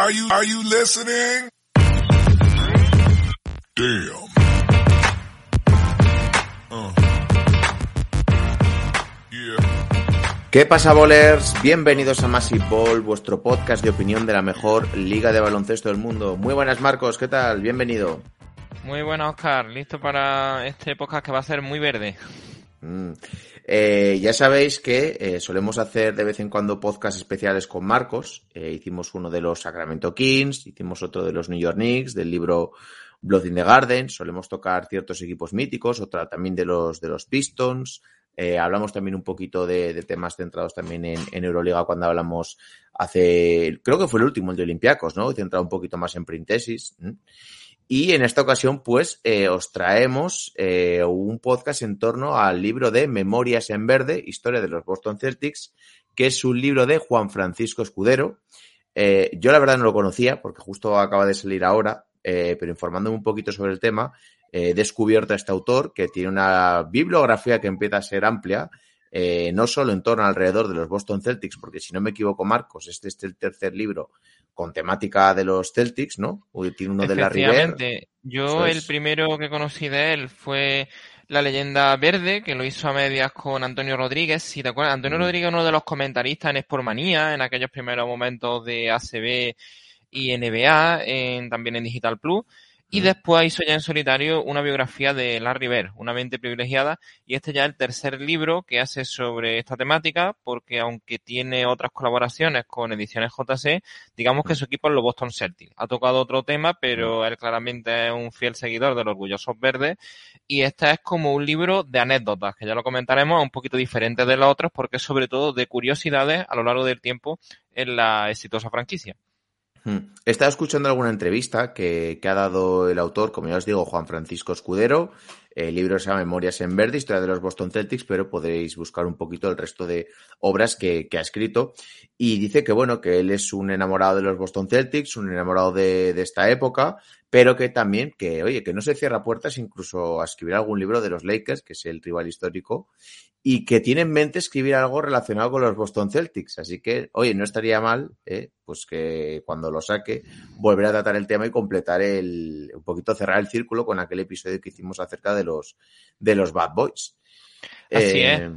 Are you, are you listening? Damn. Uh. Yeah. ¿Qué pasa, bolers? Bienvenidos a Massive Ball, vuestro podcast de opinión de la mejor liga de baloncesto del mundo. Muy buenas, Marcos, ¿qué tal? Bienvenido. Muy buenas, Oscar. Listo para este podcast que va a ser muy verde. Mm. Eh, ya sabéis que eh, solemos hacer de vez en cuando podcasts especiales con Marcos. Eh, hicimos uno de los Sacramento Kings, hicimos otro de los New York Knicks, del libro Blood in the Garden. Solemos tocar ciertos equipos míticos, otra también de los, de los Pistons. Eh, hablamos también un poquito de, de temas centrados también en, en, Euroliga cuando hablamos hace, creo que fue el último, el de Olympiacos, ¿no? Centrado un poquito más en Printesis. Y en esta ocasión, pues, eh, os traemos eh, un podcast en torno al libro de Memorias en Verde, Historia de los Boston Celtics, que es un libro de Juan Francisco Escudero. Eh, yo la verdad no lo conocía porque justo acaba de salir ahora, eh, pero informándome un poquito sobre el tema, he descubierto a este autor que tiene una bibliografía que empieza a ser amplia, eh, no solo en torno alrededor de los Boston Celtics, porque si no me equivoco, Marcos, este es el tercer libro con temática de los Celtics, ¿no? Tiene uno de la River. Yo el primero que conocí de él fue la leyenda verde, que lo hizo a medias con Antonio Rodríguez, si te acuerdas. Antonio mm. Rodríguez uno de los comentaristas en Sportmanía, en aquellos primeros momentos de ACB y NBA, en, también en Digital Plus. Y después hizo ya en solitario una biografía de Larry Bird, una mente privilegiada, y este ya es el tercer libro que hace sobre esta temática, porque aunque tiene otras colaboraciones con ediciones JC, digamos que su equipo es los Boston Celtics. Ha tocado otro tema, pero él claramente es un fiel seguidor de los orgullosos verdes, y este es como un libro de anécdotas, que ya lo comentaremos, un poquito diferente de los otros, porque es sobre todo de curiosidades a lo largo del tiempo en la exitosa franquicia. Hmm. He estado escuchando alguna entrevista que, que, ha dado el autor, como ya os digo, Juan Francisco Escudero. El libro se llama Memorias en Verde, Historia de los Boston Celtics, pero podréis buscar un poquito el resto de obras que, que ha escrito. Y dice que, bueno, que él es un enamorado de los Boston Celtics, un enamorado de, de esta época, pero que también, que, oye, que no se cierra puertas incluso a escribir algún libro de los Lakers, que es el rival histórico, y que tiene en mente escribir algo relacionado con los Boston Celtics. Así que, oye, no estaría mal, eh, pues que cuando lo saque, volver a tratar el tema y completar el, un poquito cerrar el círculo con aquel episodio que hicimos acerca de los, de los Bad Boys. Así eh, es.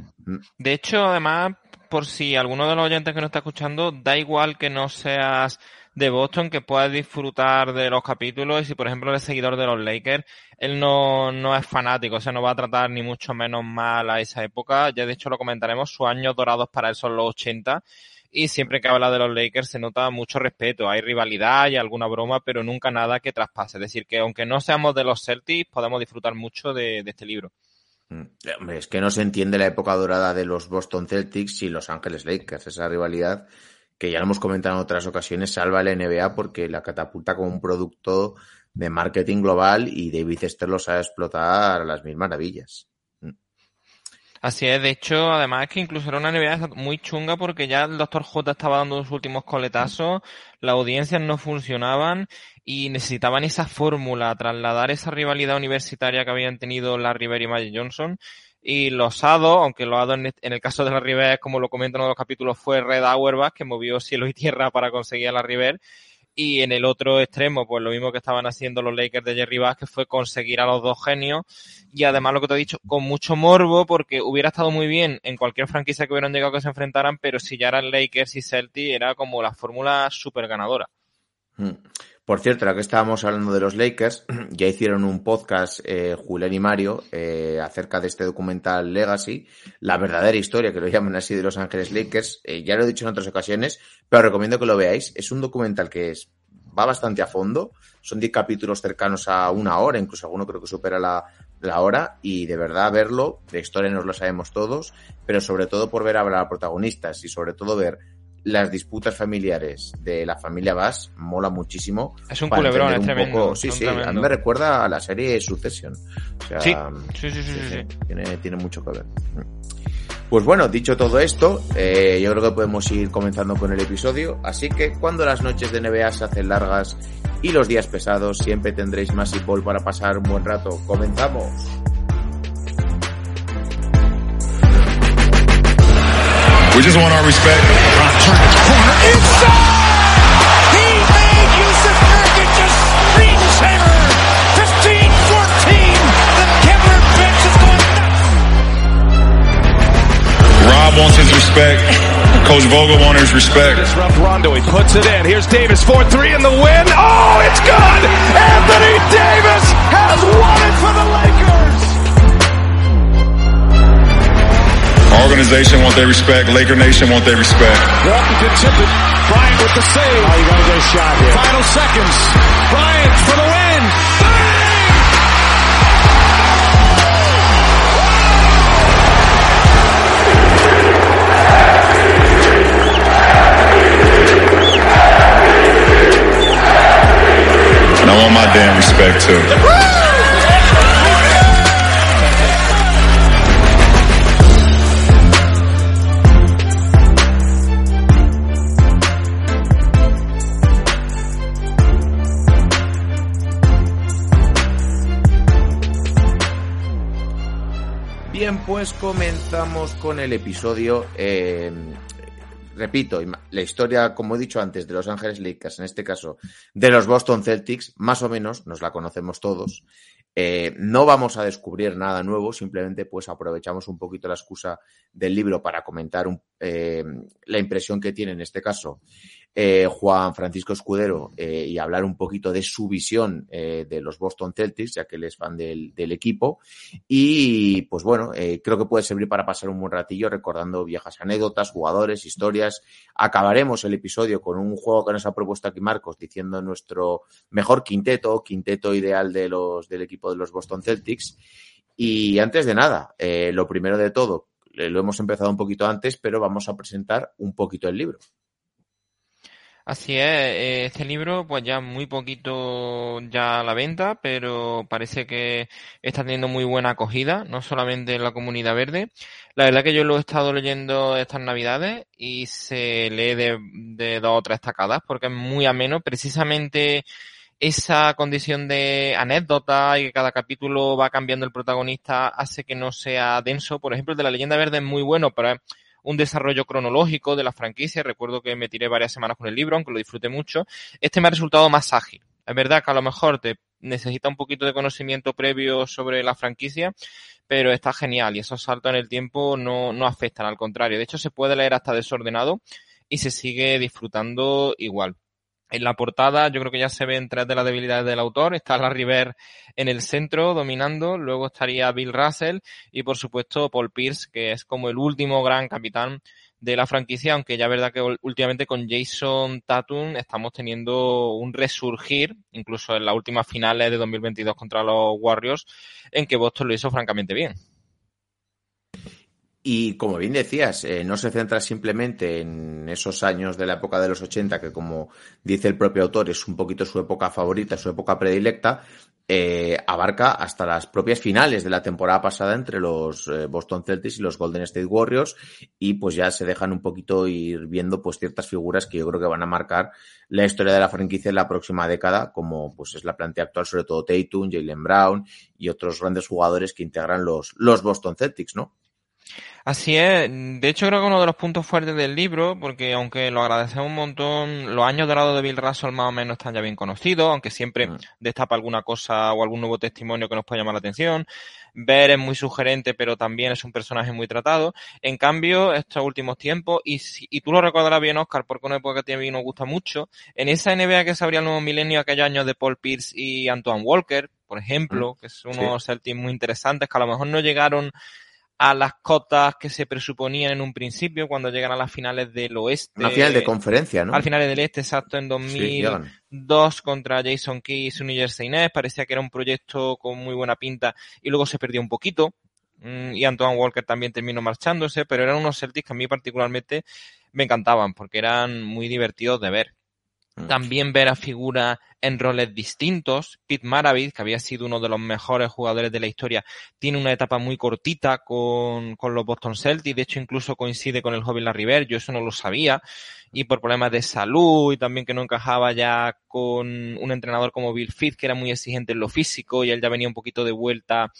De hecho, además, por si alguno de los oyentes que nos está escuchando, da igual que no seas de Boston que puedas disfrutar de los capítulos. Y si por ejemplo eres seguidor de los Lakers, él no, no es fanático, o sea, no va a tratar ni mucho menos mal a esa época, ya de hecho lo comentaremos, sus años dorados para él son los 80 y siempre que habla de los Lakers se nota mucho respeto, hay rivalidad y alguna broma, pero nunca nada que traspase, es decir, que aunque no seamos de los Celtics, podemos disfrutar mucho de, de este libro. Mm, es que no se entiende la época dorada de los Boston Celtics y Los Ángeles Lakers, esa rivalidad que ya lo hemos comentado en otras ocasiones, salva la NBA porque la catapulta como un producto de marketing global y David Esther lo sabe explotar a las mil maravillas. Mm. Así es, de hecho, además que incluso era una NBA muy chunga porque ya el Dr. J estaba dando sus últimos coletazos, las audiencias no funcionaban y necesitaban esa fórmula, trasladar esa rivalidad universitaria que habían tenido la River y Magic Johnson y los hados, aunque los hados en el caso de la River, como lo comentan en los capítulos, fue Red Auerbach, que movió cielo y tierra para conseguir a la River. Y en el otro extremo, pues lo mismo que estaban haciendo los Lakers de Jerry Bass, que fue conseguir a los dos genios. Y además lo que te he dicho, con mucho morbo, porque hubiera estado muy bien en cualquier franquicia que hubieran llegado que se enfrentaran, pero si ya eran Lakers y Celtics, era como la fórmula super ganadora. Hmm. Por cierto, ahora que estábamos hablando de los Lakers, ya hicieron un podcast eh, Julián y Mario eh, acerca de este documental Legacy, la verdadera historia, que lo llaman así, de Los Ángeles Lakers. Eh, ya lo he dicho en otras ocasiones, pero recomiendo que lo veáis. Es un documental que es, va bastante a fondo. Son 10 capítulos cercanos a una hora, incluso alguno creo que supera la, la hora. Y de verdad verlo, de historia nos lo sabemos todos, pero sobre todo por ver a protagonistas y sobre todo ver las disputas familiares de la familia Bass mola muchísimo. Es un culebrón, es tremendo. Poco, sí, sí, tremendo. a mí me recuerda a la serie Succession. O sea, sí. Sí, sí, sí. Tiene, tiene, mucho que ver. Pues bueno, dicho todo esto, eh, yo creo que podemos ir comenzando con el episodio. Así que cuando las noches de NBA se hacen largas y los días pesados, siempre tendréis más Ball para pasar un buen rato. ¡Comenzamos! We just want our respect. Rock turned his corner inside. He made Yusuf Nurkic a screen 15-14. The Kepler bench is going nuts. Rob wants his respect. Coach Vogel wants his respect. Disrupt Rondo. He puts it in. Here's Davis 4-3 in the win. Oh, it's good. Anthony Davis has won it for Organization want their respect. Laker Nation want their respect. Walton can tip it. Bryant with the save. Oh, you gotta get a shot here. Final seconds. Bryant for the win. Bang! And I want my damn respect too. Comenzamos con el episodio. eh, repito, la historia, como he dicho antes, de Los Ángeles Lakers, en este caso de los Boston Celtics, más o menos nos la conocemos todos. Eh, no vamos a descubrir nada nuevo, simplemente pues aprovechamos un poquito la excusa del libro para comentar eh, la impresión que tiene en este caso eh, Juan Francisco Escudero eh, y hablar un poquito de su visión eh, de los Boston Celtics, ya que él es fan del, del equipo. Y pues bueno, eh, creo que puede servir para pasar un buen ratillo recordando viejas anécdotas, jugadores, historias. Acabaremos el episodio con un juego que nos ha propuesto aquí Marcos, diciendo nuestro mejor quinteto, quinteto ideal de los, del equipo de los Boston Celtics. Y antes de nada, eh, lo primero de todo, eh, lo hemos empezado un poquito antes, pero vamos a presentar un poquito el libro. Así es, eh, este libro pues ya muy poquito ya a la venta, pero parece que está teniendo muy buena acogida, no solamente en la comunidad verde. La verdad que yo lo he estado leyendo estas navidades y se lee de, de dos o tres tacadas porque es muy ameno, precisamente esa condición de anécdota y que cada capítulo va cambiando el protagonista hace que no sea denso. Por ejemplo, el de la leyenda verde es muy bueno, pero es un desarrollo cronológico de la franquicia. Recuerdo que me tiré varias semanas con el libro, aunque lo disfruté mucho. Este me ha resultado más ágil. Es verdad que a lo mejor te necesita un poquito de conocimiento previo sobre la franquicia, pero está genial y esos saltos en el tiempo no, no afectan, al contrario. De hecho, se puede leer hasta desordenado y se sigue disfrutando igual. En la portada yo creo que ya se ven tres de las debilidades del autor. Está Larry Bird en el centro dominando, luego estaría Bill Russell y por supuesto Paul Pierce, que es como el último gran capitán de la franquicia, aunque ya es verdad que últimamente con Jason Tatum estamos teniendo un resurgir, incluso en las últimas finales de 2022 contra los Warriors, en que Boston lo hizo francamente bien. Y como bien decías, eh, no se centra simplemente en esos años de la época de los 80, que como dice el propio autor es un poquito su época favorita, su época predilecta, eh, abarca hasta las propias finales de la temporada pasada entre los eh, Boston Celtics y los Golden State Warriors y pues ya se dejan un poquito ir viendo pues ciertas figuras que yo creo que van a marcar la historia de la franquicia en la próxima década, como pues es la plantilla actual, sobre todo Tatum, Jalen Brown y otros grandes jugadores que integran los, los Boston Celtics, ¿no? Así es, de hecho creo que uno de los puntos fuertes del libro, porque aunque lo agradecemos un montón, los años dorados de Bill Russell más o menos están ya bien conocidos, aunque siempre Mm. destapa alguna cosa o algún nuevo testimonio que nos pueda llamar la atención. Ver es muy sugerente, pero también es un personaje muy tratado. En cambio, estos últimos tiempos, y, si- y tú lo recordarás bien, Oscar, porque una época que a mí nos gusta mucho, en esa NBA que se abría el nuevo milenio, aquellos años de Paul Pierce y Antoine Walker, por ejemplo, que son unos Celtics muy interesantes, que a lo mejor no llegaron a las cotas que se presuponían en un principio cuando llegan a las finales del oeste. Una final de conferencia, ¿no? Al final del este, exacto, en Sí, llegan. 2002 contra Jason Key y su New Jersey Nets. Parecía que era un proyecto con muy buena pinta y luego se perdió un poquito. Mm, Y Antoine Walker también terminó marchándose, pero eran unos Celtics que a mí particularmente me encantaban porque eran muy divertidos de ver. Mm. También ver a figuras en roles distintos. Pete Maravich, que había sido uno de los mejores jugadores de la historia, tiene una etapa muy cortita con, con los Boston Celtics. De hecho, incluso coincide con el joven Larry Bird. Yo eso no lo sabía. Y por problemas de salud y también que no encajaba ya con un entrenador como Bill Fitz, que era muy exigente en lo físico y él ya venía un poquito de vuelta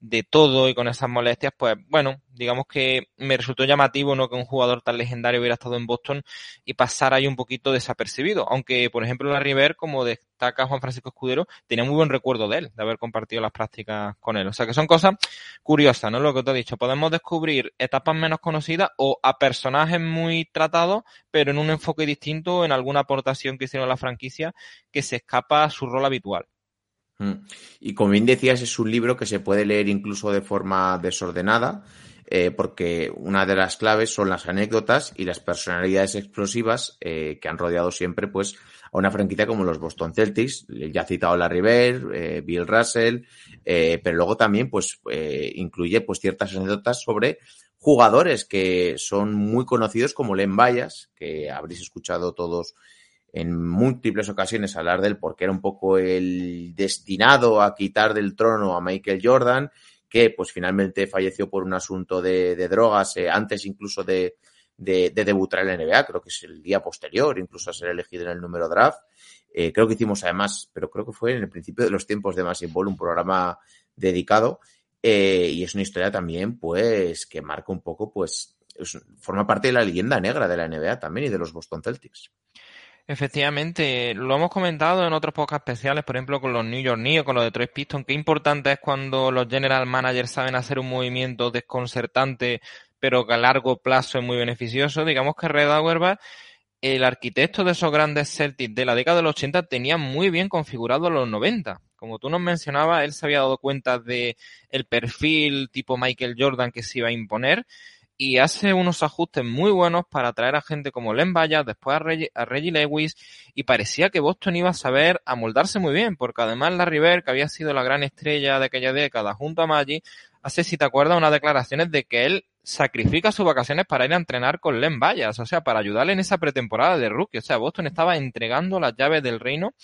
de todo y con esas molestias, pues bueno, digamos que me resultó llamativo no que un jugador tan legendario hubiera estado en Boston y pasara ahí un poquito desapercibido. Aunque, por ejemplo, la River, como destaca Juan Francisco Escudero, tenía muy buen recuerdo de él, de haber compartido las prácticas con él. O sea que son cosas curiosas, ¿no? Lo que te he dicho. Podemos descubrir etapas menos conocidas o a personajes muy tratados, pero en un enfoque distinto, en alguna aportación que hicieron la franquicia que se escapa a su rol habitual. Mm. Y como bien decías, es un libro que se puede leer incluso de forma desordenada, eh, porque una de las claves son las anécdotas y las personalidades explosivas eh, que han rodeado siempre pues, a una franquicia como los Boston Celtics. Ya ha citado la River, eh, Bill Russell, pero luego también pues, incluye pues, ciertas anécdotas sobre jugadores que son muy conocidos como Len Bayas, que habréis escuchado todos en múltiples ocasiones hablar de él porque era un poco el destinado a quitar del trono a Michael Jordan, que pues finalmente falleció por un asunto de, drogas eh, antes incluso de, de, debutar en la NBA, creo que es el día posterior, incluso a ser elegido en el número draft. Eh, creo que hicimos además, pero creo que fue en el principio de los tiempos de Massive Ball, un programa dedicado. Eh, y es una historia también, pues, que marca un poco, pues, forma parte de la leyenda negra de la NBA también y de los Boston Celtics. Efectivamente, lo hemos comentado en otros podcasts especiales, por ejemplo con los New York Knicks, con los Detroit Pistons, qué importante es cuando los general managers saben hacer un movimiento desconcertante, pero que a largo plazo es muy beneficioso. Digamos que Red Auerbach, el arquitecto de esos grandes Celtics de la década de los 80, tenía muy bien configurado los 90. Como tú nos mencionabas, él se había dado cuenta de el perfil tipo Michael Jordan que se iba a imponer y hace unos ajustes muy buenos para atraer a gente como Len Bayas, después a Reggie, Lewis, y parecía que Boston iba a saber amoldarse muy bien, porque además la River, que había sido la gran estrella de aquella década junto a Maggi, hace, si te acuerdas, unas declaraciones de que él sacrifica sus vacaciones para ir a entrenar con Len Bayas, o sea, para ayudarle en esa pretemporada de rookie. O sea, Boston estaba entregando las llaves del reino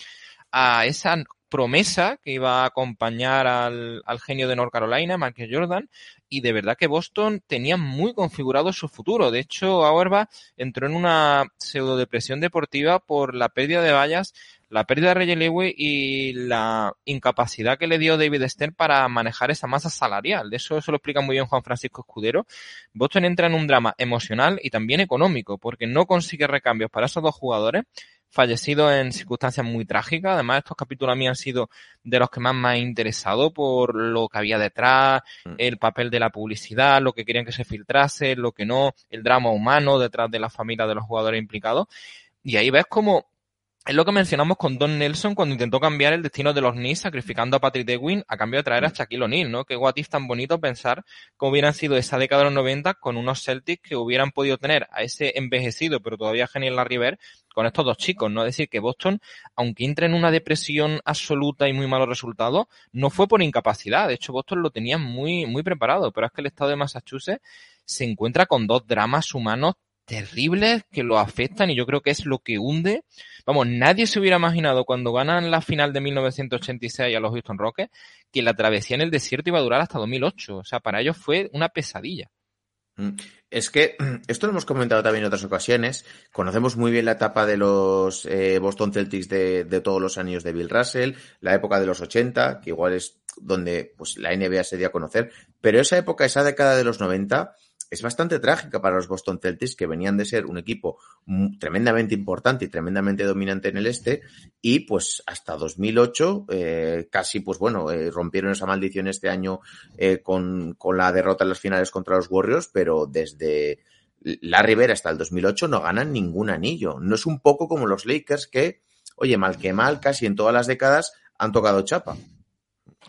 a esa promesa que iba a acompañar al, genio de North Carolina, Michael Jordan, y de verdad que Boston tenía muy configurado su futuro. De hecho, Auerbach entró en una pseudo depresión deportiva por la pérdida de vallas, la pérdida de Reggie Lewis y la incapacidad que le dio David Stern para manejar esa masa salarial. De eso se lo explica muy bien Juan Francisco Escudero. Boston entra en un drama emocional y también económico, porque no consigue recambios para esos dos jugadores fallecido en circunstancias muy trágicas. Además, estos capítulos a mí han sido de los que más me han interesado por lo que había detrás, mm. el papel de la publicidad, lo que querían que se filtrase, lo que no, el drama humano detrás de la familia de los jugadores implicados. Y ahí ves como es lo que mencionamos con Don Nelson cuando intentó cambiar el destino de los Knicks sacrificando a Patrick DeWin a cambio de traer a mm. Shaquille O'Neal, ¿no? Qué guatif tan bonito pensar cómo hubieran sido esa década de los 90 con unos Celtics que hubieran podido tener a ese envejecido pero todavía genial la River con estos dos chicos, ¿no? Es decir, que Boston, aunque entre en una depresión absoluta y muy malos resultados, no fue por incapacidad. De hecho, Boston lo tenía muy, muy preparado, pero es que el estado de Massachusetts se encuentra con dos dramas humanos terribles que lo afectan y yo creo que es lo que hunde. Vamos, nadie se hubiera imaginado cuando ganan la final de 1986 a los Houston Rockets que la travesía en el desierto iba a durar hasta 2008. O sea, para ellos fue una pesadilla. Mm. Es que esto lo hemos comentado también en otras ocasiones. Conocemos muy bien la etapa de los eh, Boston Celtics de, de, todos los años de Bill Russell, la época de los 80, que igual es donde pues, la NBA se dio a conocer. Pero esa época, esa década de los 90, es bastante trágica para los Boston Celtics, que venían de ser un equipo tremendamente importante y tremendamente dominante en el este, y pues hasta 2008 eh, casi, pues bueno, eh, rompieron esa maldición este año eh, con, con la derrota en las finales contra los Warriors, pero desde la Rivera hasta el 2008 no ganan ningún anillo. No es un poco como los Lakers que, oye, mal que mal, casi en todas las décadas han tocado chapa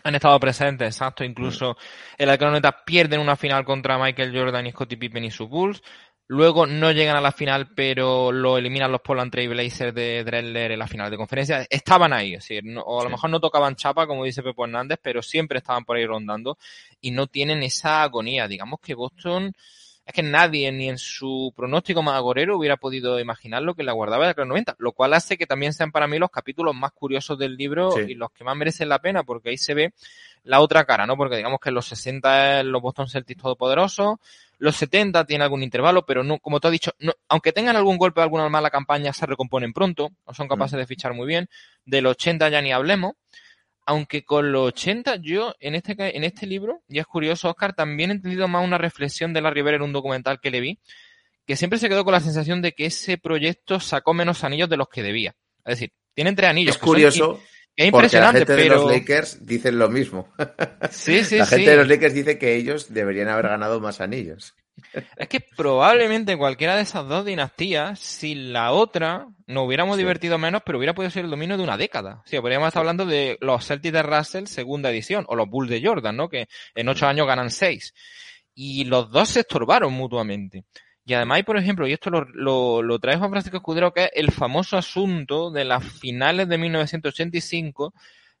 han estado presentes, exacto. Incluso en la croneta pierden una final contra Michael Jordan y Scottie Pippen y sus Bulls. Luego no llegan a la final, pero lo eliminan los Portland Trail Blazers de Drexler en la final de conferencia. Estaban ahí, es decir, o a lo mejor no tocaban chapa, como dice Pepo Hernández, pero siempre estaban por ahí rondando y no tienen esa agonía. Digamos que Boston es que nadie ni en su pronóstico más agorero hubiera podido imaginar lo que la guardaba de los 90, lo cual hace que también sean para mí los capítulos más curiosos del libro y los que más merecen la pena, porque ahí se ve la otra cara, ¿no? Porque digamos que en los 60 es los Boston Celtics todopoderosos, los 70 tiene algún intervalo, pero no, como tú has dicho, no, aunque tengan algún golpe o alguna mala campaña, se recomponen pronto, o son capaces mm. de fichar muy bien. Del 80 ya ni hablemos. Aunque con los 80 yo en este, en este libro, y es curioso, Oscar, también he entendido más una reflexión de la Rivera en un documental que le vi, que siempre se quedó con la sensación de que ese proyecto sacó menos anillos de los que debía. Es decir, tienen tres anillos. Es curioso. es impresionante, la gente pero... de los Lakers dicen lo mismo. Sí, sí, la gente sí. de los Lakers dice que ellos deberían haber ganado más anillos. Es que probablemente cualquiera de esas dos dinastías, si la otra, nos hubiéramos Sí. divertido menos, pero hubiera podido ser el dominio de una década. Sí, podríamos estar hablando de los Celtics de Russell, segunda edición, o los Bulls de Jordan, ¿no? Que en ocho años ganan seis. Y los dos se estorbaron mutuamente. Y además hay, por ejemplo, y esto lo, lo, lo trae Juan Francisco Escudero, que es el famoso asunto de las finales de 1985,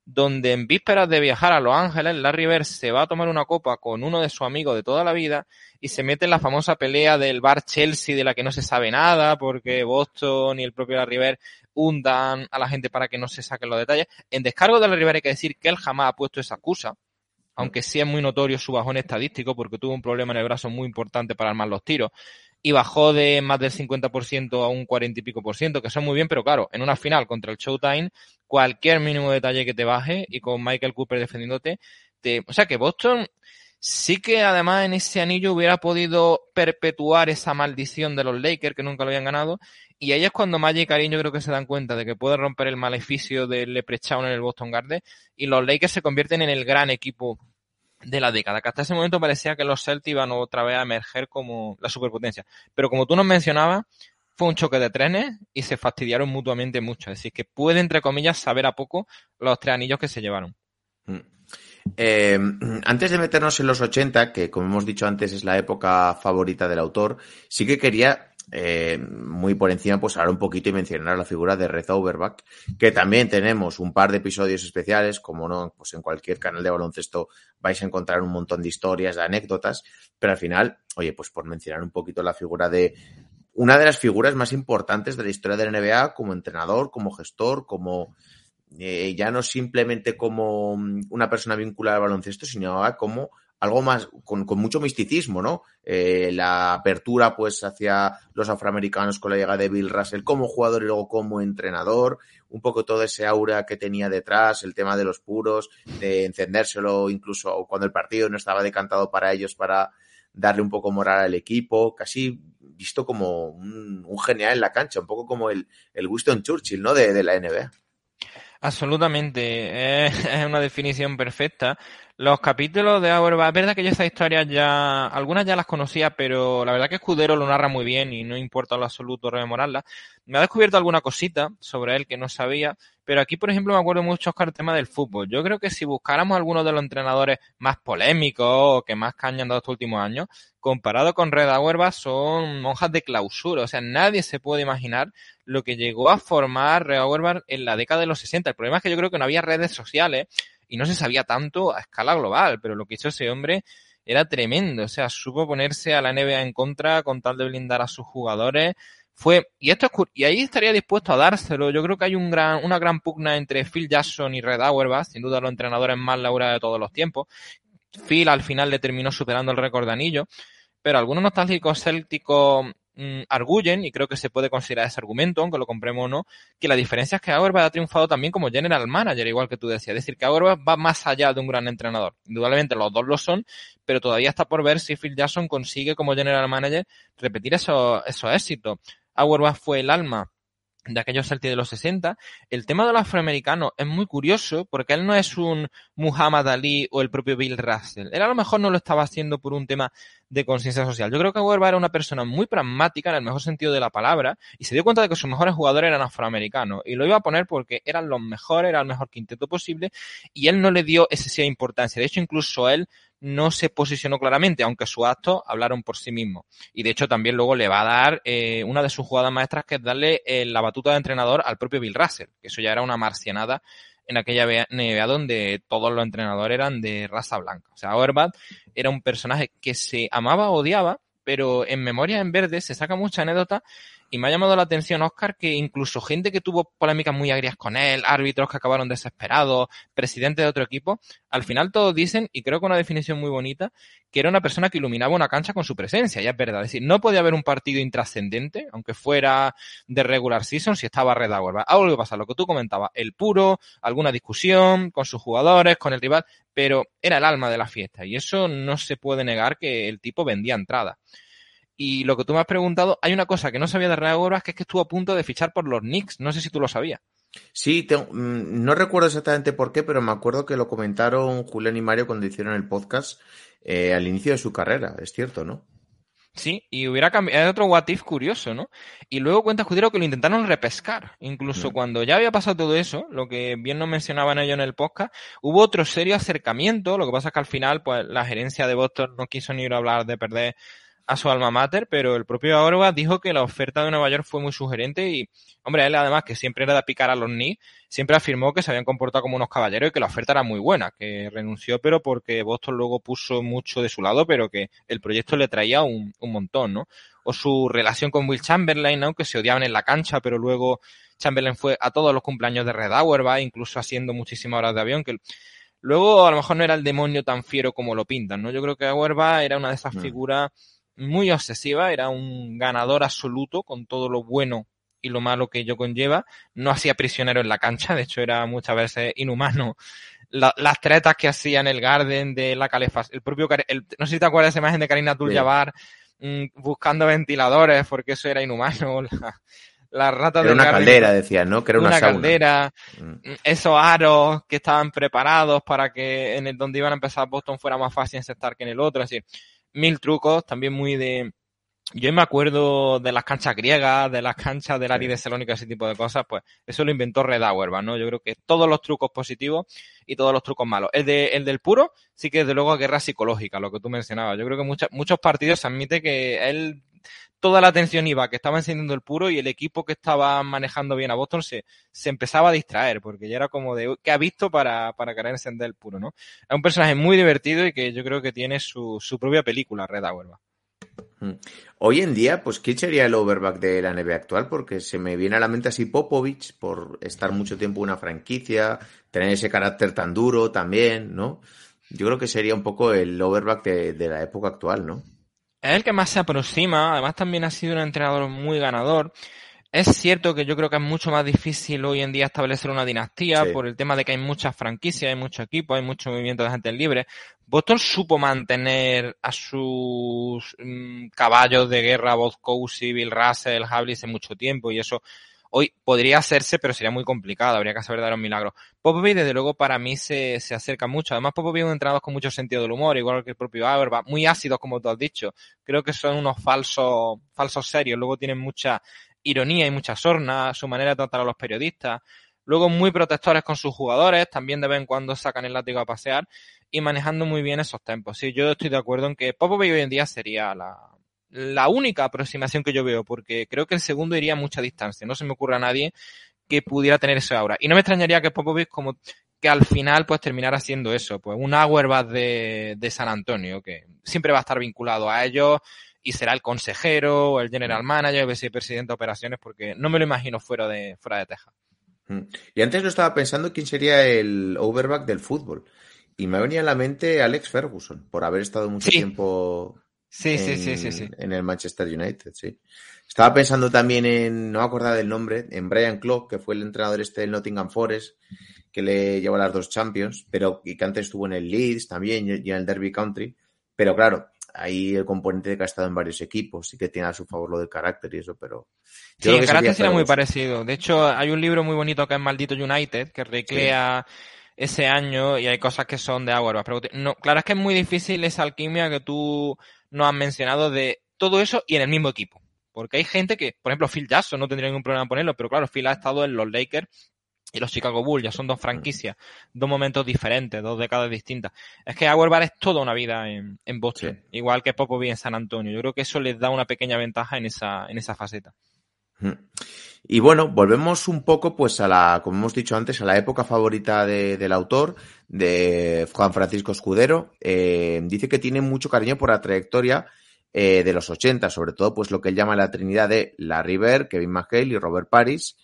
donde en vísperas de viajar a Los Ángeles, Larry Bird se va a tomar una copa con uno de sus amigos de toda la vida y se mete en la famosa pelea del bar Chelsea de la que no se sabe nada porque Boston y el propio Larry Bird hundan a la gente para que no se saquen los detalles. En descargo de Larry Bird hay que decir que él jamás ha puesto esa excusa, aunque sí es muy notorio su bajón estadístico porque tuvo un problema en el brazo muy importante para armar los tiros y bajó de más del 50% a un 40 y pico por ciento, que son muy bien, pero claro, en una final contra el Showtime, cualquier mínimo detalle que te baje y con Michael Cooper defendiéndote, te... o sea que Boston sí que además en ese anillo hubiera podido perpetuar esa maldición de los Lakers que nunca lo habían ganado y ahí es cuando Magic y Karim yo creo que se dan cuenta de que puede romper el maleficio del Leprechaun en el Boston Garden y los Lakers se convierten en el gran equipo de la década, que hasta ese momento parecía que los Celtics iban otra vez a emerger como la superpotencia. Pero como tú nos mencionabas, fue un choque de trenes y se fastidiaron mutuamente mucho. Es decir, que puede, entre comillas, saber a poco los tres anillos que se llevaron. Eh, antes de meternos en los 80, que como hemos dicho antes es la época favorita del autor, sí que quería eh, muy por encima, pues hablar un poquito y mencionar la figura de Red Overback, que también tenemos un par de episodios especiales, como no, pues en cualquier canal de baloncesto vais a encontrar un montón de historias, de anécdotas, pero al final, oye, pues por mencionar un poquito la figura de una de las figuras más importantes de la historia de la NBA como entrenador, como gestor, como eh, ya no simplemente como una persona vinculada al baloncesto, sino como algo más, con, con mucho misticismo, ¿no? Eh, la apertura, pues, hacia los afroamericanos con la llegada de Bill Russell como jugador y luego como entrenador, un poco todo ese aura que tenía detrás, el tema de los puros, de encendérselo incluso cuando el partido no estaba decantado para ellos para darle un poco moral al equipo, casi visto como un, genial en la cancha, un poco como el, el Winston Churchill, ¿no? De, de la NBA. Absolutamente, es, una definición perfecta. Los capítulos de Auerbach, es verdad que yo esas historias ya, algunas ya las conocía, pero la verdad que Escudero lo narra muy bien y no importa lo absoluto rememorarlas. Me ha descubierto alguna cosita sobre él que no sabía, pero aquí, por ejemplo, me acuerdo mucho, Oscar, el tema del fútbol. Yo creo que si buscáramos algunos de los entrenadores más polémicos o que más caña han dado estos últimos años, comparado con Red Auerbach, son monjas de clausura. O sea, nadie se puede imaginar lo que llegó a formar Red Auerbach en la década de los 60. El problema es que yo creo que no había redes sociales y no se sabía tanto a escala global, pero lo que hizo ese hombre era tremendo. O sea, supo ponerse a la NBA en contra con tal de blindar a sus jugadores. Fue, y esto es, y ahí estaría dispuesto a dárselo. Yo creo que hay un gran, una gran pugna entre Phil Jackson y Red Auerbach, sin duda los entrenadores más laureados de todos los tiempos. Phil al final le terminó superando el récord de anillo, pero algunos nostálgicos célticos mmm, arguyen, y creo que se puede considerar ese argumento, aunque lo compremos o no, que la diferencia es que Auerbach ha triunfado también como general manager, igual que tú decías. Es decir, que Auerbach va más allá de un gran entrenador. Indudablemente los dos lo son, pero todavía está por ver si Phil Jackson consigue como general manager repetir esos, esos éxitos. Auerbach fue el alma de aquellos Celtics de los 60. El tema de los afroamericanos es muy curioso porque él no es un Muhammad Ali o el propio Bill Russell. Él a lo mejor no lo estaba haciendo por un tema de conciencia social. Yo creo que Auerbach era una persona muy pragmática en el mejor sentido de la palabra y se dio cuenta de que sus mejores jugadores eran afroamericanos y lo iba a poner porque eran los mejores, era el mejor quinteto posible y él no le dio excesiva importancia. De hecho, incluso él no se posicionó claramente, aunque sus actos hablaron por sí mismos. Y de hecho también luego le va a dar eh, una de sus jugadas maestras que es darle eh, la batuta de entrenador al propio Bill Russell, que eso ya era una marcianada en aquella NBA donde todos los entrenadores eran de raza blanca. O sea, Auerbach era un personaje que se amaba odiaba, pero en Memoria en Verde se saca mucha anécdota Y me ha llamado la atención, Oscar, que incluso gente que tuvo polémicas muy agrias con él, árbitros que acabaron desesperados, presidente de otro equipo, al final todos dicen, y creo que una definición muy bonita, que era una persona que iluminaba una cancha con su presencia, y es verdad. Es decir, no podía haber un partido intrascendente, aunque fuera de regular season, si estaba Red Auerbach. Algo que pasa, lo que tú comentabas, el puro, alguna discusión con sus jugadores, con el rival, pero era el alma de la fiesta, y eso no se puede negar que el tipo vendía entrada. Y lo que tú me has preguntado, hay una cosa que no sabía de Red Auerbach, que es que estuvo a punto de fichar por los Knicks. No sé si tú lo sabías. Sí, mm, no recuerdo exactamente por qué, pero me acuerdo que lo comentaron Julián y Mario cuando hicieron el podcast eh, al inicio de su carrera, es cierto, ¿no? Sí, y hubiera cambiado, otro what if curioso, ¿no? Y luego cuenta Judero que lo intentaron repescar. Incluso mm. cuando ya había pasado todo eso, lo que bien nos mencionaban ellos en el podcast, hubo otro serio acercamiento. Lo que pasa es que al final, pues, la gerencia de Boston no quiso ni ir a hablar de perder a su alma mater, pero el propio Auerbach dijo que la oferta de Nueva York fue muy sugerente y, hombre, él además que siempre era de picar a los Knicks, siempre afirmó que se habían comportado como unos caballeros y que la oferta era muy buena, que renunció pero porque Boston luego puso mucho de su lado, pero que el proyecto le traía un, un montón, ¿no? O su relación con Will Chamberlain, ¿no? Que se odiaban en la cancha, pero luego Chamberlain fue a todos los cumpleaños de Red Auerbach, incluso haciendo muchísimas horas de avión, que luego a lo mejor no era el demonio tan fiero como lo pintan, ¿no? Yo creo que Auerbach era una de esas mm. figuras muy obsesiva, era un ganador absoluto con todo lo bueno y lo malo que ello conlleva. No hacía prisionero en la cancha, de hecho era muchas veces inhumano. las tretas que hacía en el Garden de la calefacción, el propio, no sé si te acuerdas de esa imagen de Karina abdul mm, buscando ventiladores porque eso era inhumano. La, rata era una caldera, decía, ¿no? Que era una, caldera, mm. esos aros que estaban preparados para que en el donde iban a empezar Boston fuera más fácil encestar que en el otro, es decir, mil trucos, también muy de... Yo me acuerdo de las canchas griegas, de las canchas del Ari de Salónica, ese tipo de cosas, pues eso lo inventó Red Auerbach, ¿no? Yo creo que todos los trucos positivos y todos los trucos malos. El, de, el del puro sí que desde luego guerra psicológica, lo que tú mencionabas. Yo creo que muchos muchos partidos se admite que él toda la atención iba que estaba encendiendo el puro y el equipo que estaba manejando bien a Boston se, se empezaba a distraer, porque ya era como de ¿qué ha visto para, para querer encender el puro, ¿no? Es un personaje muy divertido y que yo creo que tiene su, su propia película, Red Auerbach. Mm. Hoy en día, pues, ¿quién sería el overback de la NBA actual? Porque se me viene a la mente así Popovich, por estar mucho tiempo en una franquicia, tener ese carácter tan duro también, ¿no? Yo creo que sería un poco el overback de la época actual, ¿no? Es el que más se aproxima, además también ha sido un entrenador muy ganador. Es cierto que yo creo que es mucho más difícil hoy en día establecer una dinastía por el tema de que hay muchas franquicias, hay mucho equipo, hay mucho movimiento de gente libre. Boston supo mantener a sus mm, caballos de guerra, Bob Cousy, Bill Russell, Havlis en mucho tiempo y eso Hoy podría hacerse, pero sería muy complicado, habría que saber dar un milagro. Popovich, desde luego, para mí se, se acerca mucho. Además, Popovich es un entrenador con mucho sentido del humor, igual que el propio Auerbach, muy ácidos, como tú has dicho. Creo que son unos falsos, falsos serios. Luego tienen mucha ironía y mucha sorna, su manera de tratar a los periodistas. Luego muy protectores con sus jugadores, también de vez en cuando sacan el látigo a pasear y manejando muy bien esos tempos. Sí, yo estoy de acuerdo en que Popovich hoy en día sería la, la única aproximación que yo veo, porque creo que el segundo iría a mucha distancia. No se me ocurre a nadie que pudiera tener eso ahora. Y no me extrañaría que Popovich como que al final pues terminara haciendo eso, pues un Auerbach de, de San Antonio, que siempre va a estar vinculado a ellos y será el consejero, o el general manager, el vicepresidente de operaciones, porque no me lo imagino fuera de, fuera de Texas. Mm. Y antes lo estaba pensando quién sería el overback del fútbol. Y me venía a la mente Alex Ferguson, por haber estado mucho tiempo Sí, sí, sí, sí, sí. En el Manchester United, sí. Estaba pensando también en, no me acordaba del nombre, en Brian Clough, que fue el entrenador este del Nottingham Forest, que le llevó a las dos Champions, pero y que antes estuvo en el Leeds también y en el Derby Country. Pero claro, ahí el componente de que ha estado en varios equipos, sí que tiene a su favor lo del carácter y eso, pero... Sí, el carácter será muy parecido. De hecho, hay un libro muy bonito que es Maldito United, que recrea ese año y hay cosas que son de agua. Pero no, claro, es que es muy difícil esa alquimia que tú no han mencionado de todo eso y en el mismo equipo. Porque hay gente que, por ejemplo, Phil Jackson no tendría ningún problema en ponerlo, pero claro, Phil ha estado en los Lakers y los Chicago Bulls, ya son dos franquicias, dos momentos diferentes, dos décadas distintas. Es que Auerbach es toda una vida en, Boston, igual que Popovich en San Antonio. Yo creo que eso les da una pequeña ventaja en esa, en esa faceta. Y bueno, volvemos un poco, pues, a la, como hemos dicho antes, a la época favorita del autor, de Juan Francisco Escudero. Eh, dice que tiene mucho cariño por la trayectoria eh, de los 80, sobre todo pues lo que él llama la trinidad de Larry Bird, Kevin McHale y Robert Paris,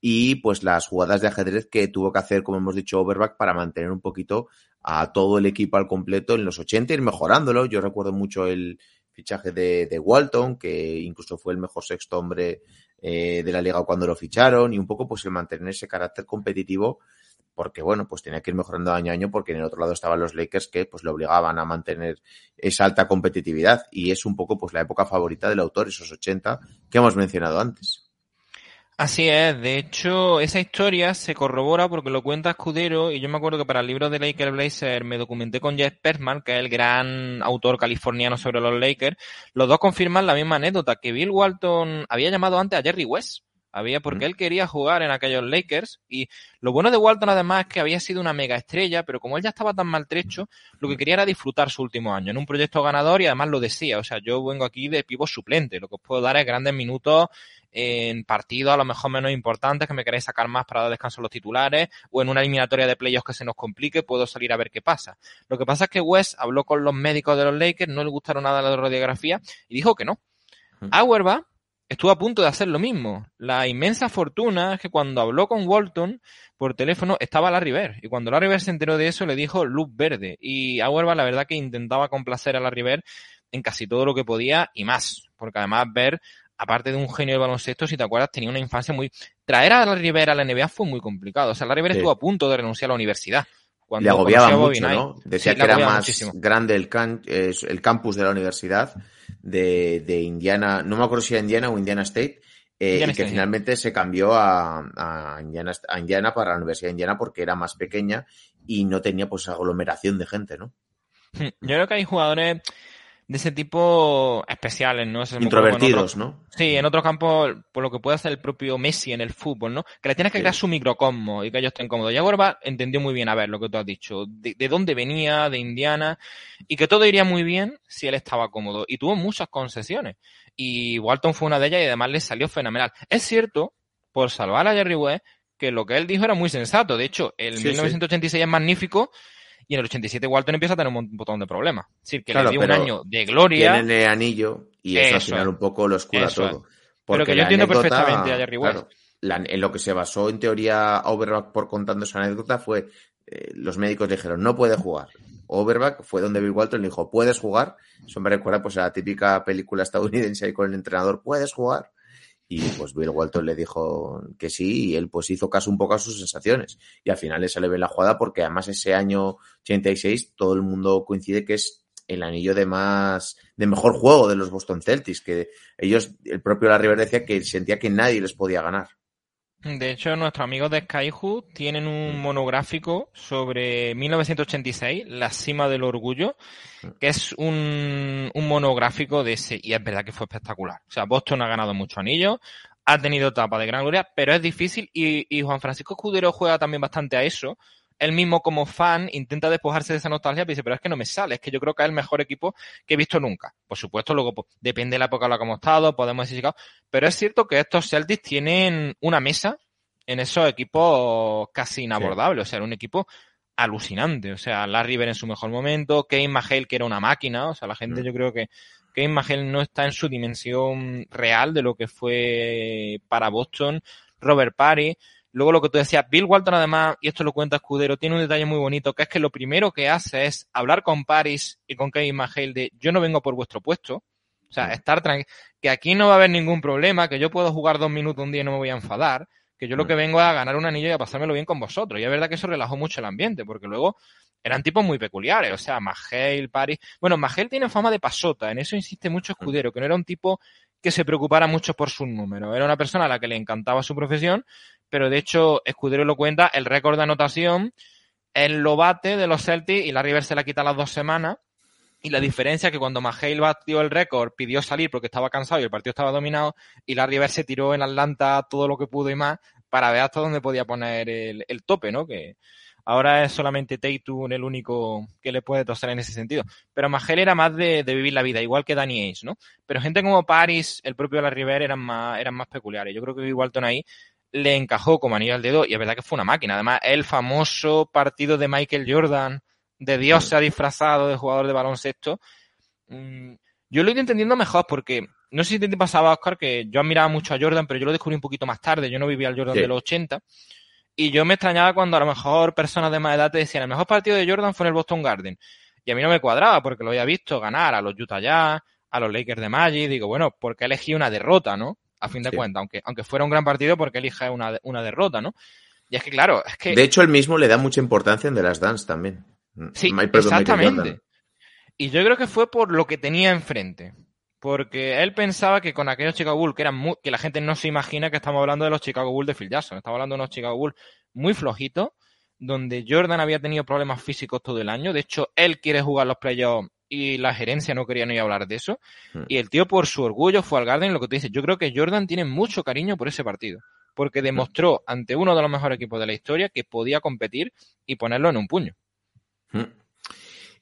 y pues las jugadas de ajedrez que tuvo que hacer, como hemos dicho, Overback para mantener un poquito a todo el equipo al completo en los 80 y mejorándolo. Yo recuerdo mucho el fichaje de, de Walton, que incluso fue el mejor sexto hombre eh, de la liga cuando lo ficharon, y un poco pues el mantener ese carácter competitivo porque bueno, pues tenía que ir mejorando año a año porque en el otro lado estaban los Lakers que pues le obligaban a mantener esa alta competitividad y es un poco pues la época favorita del autor, esos 80 que hemos mencionado antes. Así es, de hecho, esa historia se corrobora porque lo cuenta Escudero y yo me acuerdo que para el libro de Lakers Blazer me documenté con Jeff Perman, que es el gran autor californiano sobre los Lakers. Los dos confirman la misma anécdota, que Bill Walton había llamado antes a Jerry West había porque él quería jugar en aquellos Lakers y lo bueno de Walton además es que había sido una mega estrella, pero como él ya estaba tan maltrecho, lo que quería era disfrutar su último año en un proyecto ganador y además lo decía, o sea, yo vengo aquí de pivo suplente, lo que os puedo dar es grandes minutos en partidos a lo mejor menos importantes que me queréis sacar más para dar descanso a los titulares o en una eliminatoria de playoffs que se nos complique puedo salir a ver qué pasa. Lo que pasa es que West habló con los médicos de los Lakers, no le gustaron nada la radiografía y dijo que no. Auerbach estuvo a punto de hacer lo mismo. La inmensa fortuna es que cuando habló con Walton por teléfono estaba Larry Bird. Y cuando Larry Bird se enteró de eso le dijo luz verde. Y Auerbach la verdad que intentaba complacer a Larry Bird en casi todo lo que podía y más. Porque además Bird, aparte de un genio del baloncesto, si te acuerdas, tenía una infancia muy... Traer a Larry Bird a la NBA fue muy complicado. O sea, Larry Bird estuvo a punto de renunciar a la universidad. Cuando Le agobiaba mucho, ¿no? Decía que era más grande el, el campus de la universidad de, de, Indiana, no me acuerdo si era Indiana o Indiana State, eh, y que finalmente se cambió a, a, Indiana, a Indiana para la Universidad de Indiana porque era más pequeña y no tenía pues aglomeración de gente, ¿no? Yo creo que hay jugadores de ese tipo especiales, ¿no? Introvertidos, ¿no? Sí, en otros campos, por lo que puede hacer el propio Messi en el fútbol, ¿no? Que le tienes que crear su microcosmo y que ellos estén cómodos. Y Agorba entendió muy bien, a ver, lo que tú has dicho, de, de, dónde venía, de Indiana, y que todo iría muy bien si él estaba cómodo. Y tuvo muchas concesiones. Y Walton fue una de ellas y además le salió fenomenal. Es cierto, por salvar a Jerry West, que lo que él dijo era muy sensato. De hecho, el sí, 1986 sí. es magnífico y en el 87 Walton empieza a tener un montón de problemas. Es decir, que claro, le dio un año de gloria. Tiene el anillo y eso, eso, al final un poco lo oscura todo. Pero que yo entiendo anécdota, perfectamente a Jerry West. Claro, la, en lo que se basó en teoría Overback por contando esa anécdota fue eh, los médicos dijeron no puede jugar. Overback fue donde Bill Walton le dijo puedes jugar. Eso me recuerda pues a la típica película estadounidense ahí con el entrenador puedes jugar. Y pues Bill Walton le dijo que sí, y él pues hizo caso un poco a sus sensaciones. Y al final le sale bien la jugada porque además ese año 86 todo el mundo coincide que es el anillo de más, de mejor juego de los Boston Celtics, que ellos, el propio Larry Bird decía que sentía que nadie les podía ganar. De hecho, nuestros amigos de Skyhook tienen un monográfico sobre 1986, La cima del orgullo, que es un, un, monográfico de ese, y es verdad que fue espectacular. O sea, Boston ha ganado muchos anillos, ha tenido etapa de gran gloria, pero es difícil y, y Juan Francisco Escudero juega también bastante a eso. Él mismo como fan intenta despojarse de esa nostalgia, pero dice, pero es que no me sale, es que yo creo que es el mejor equipo que he visto nunca. Por supuesto, luego pues, depende de la época en la que hemos estado, podemos decir, pero es cierto que estos Celtics tienen una mesa en esos equipos casi inabordables, sí. o sea, era un equipo alucinante, o sea, Larry Bird en su mejor momento, Kane Mahale que era una máquina, o sea, la gente mm. yo creo que Kane Mahale no está en su dimensión real de lo que fue para Boston, Robert Parry, Luego lo que tú decías, Bill Walton además, y esto lo cuenta Escudero, tiene un detalle muy bonito, que es que lo primero que hace es hablar con Paris y con Kevin McHale de yo no vengo por vuestro puesto. O sea, estar tranquilo, que aquí no va a haber ningún problema, que yo puedo jugar dos minutos un día y no me voy a enfadar, que yo lo que vengo es a ganar un anillo y a pasármelo bien con vosotros. Y es verdad que eso relajó mucho el ambiente, porque luego eran tipos muy peculiares, o sea, Mahale, Paris. Bueno, Mahale tiene fama de pasota, en eso insiste mucho Escudero, que no era un tipo que se preocupara mucho por sus números. Era una persona a la que le encantaba su profesión, pero de hecho, Escudero lo cuenta, el récord de anotación, él lo bate de los Celtics y la River se la quita las dos semanas. Y la diferencia es que cuando Mahale batió el récord, pidió salir porque estaba cansado y el partido estaba dominado, y la River se tiró en Atlanta todo lo que pudo y más para ver hasta dónde podía poner el, el tope, ¿no? Que ahora es solamente Tatum el único que le puede toser en ese sentido. Pero Mahale era más de, de, vivir la vida, igual que Danny Ainge, ¿no? Pero gente como Paris, el propio La River eran más, eran más peculiares. Yo creo que Walton ahí le encajó como anillo al dedo y es verdad que fue una máquina. Además, el famoso partido de Michael Jordan, de Dios se ha disfrazado de jugador de baloncesto, mmm, Yo lo he ido entendiendo mejor porque no sé si te pasaba, Oscar, que yo admiraba mucho a Jordan, pero yo lo descubrí un poquito más tarde. Yo no vivía al Jordan Sí. de los 80. Y yo me extrañaba cuando a lo mejor personas de más edad te decían, el mejor partido de Jordan fue en el Boston Garden. Y a mí no me cuadraba porque lo había visto ganar a los Utah Jazz, a los Lakers de Magic. Digo, bueno, porque elegí una derrota, ¿no? A fin de Sí. cuentas, aunque, aunque fuera un gran partido, porque elige una, una derrota, ¿no? Y es que, claro, es que... De hecho, él mismo le da mucha importancia en The Last Dance también. Sí, Michael exactamente. Y yo creo que fue por lo que tenía enfrente. Porque él pensaba que con aquellos Chicago Bulls, que eran muy, que la gente no se imagina que estamos hablando de los Chicago Bulls de Phil Jackson, estamos hablando de unos Chicago Bulls muy flojitos, donde Jordan había tenido problemas físicos todo el año. De hecho, él quiere jugar los playoffs y la gerencia no quería ni hablar de eso. Hmm. Y el tío, por su orgullo, fue al Garden. Lo que te dice, yo creo que Jordan tiene mucho cariño por ese partido. Porque demostró ante uno de los mejores equipos de la historia que podía competir y ponerlo en un puño. Mm.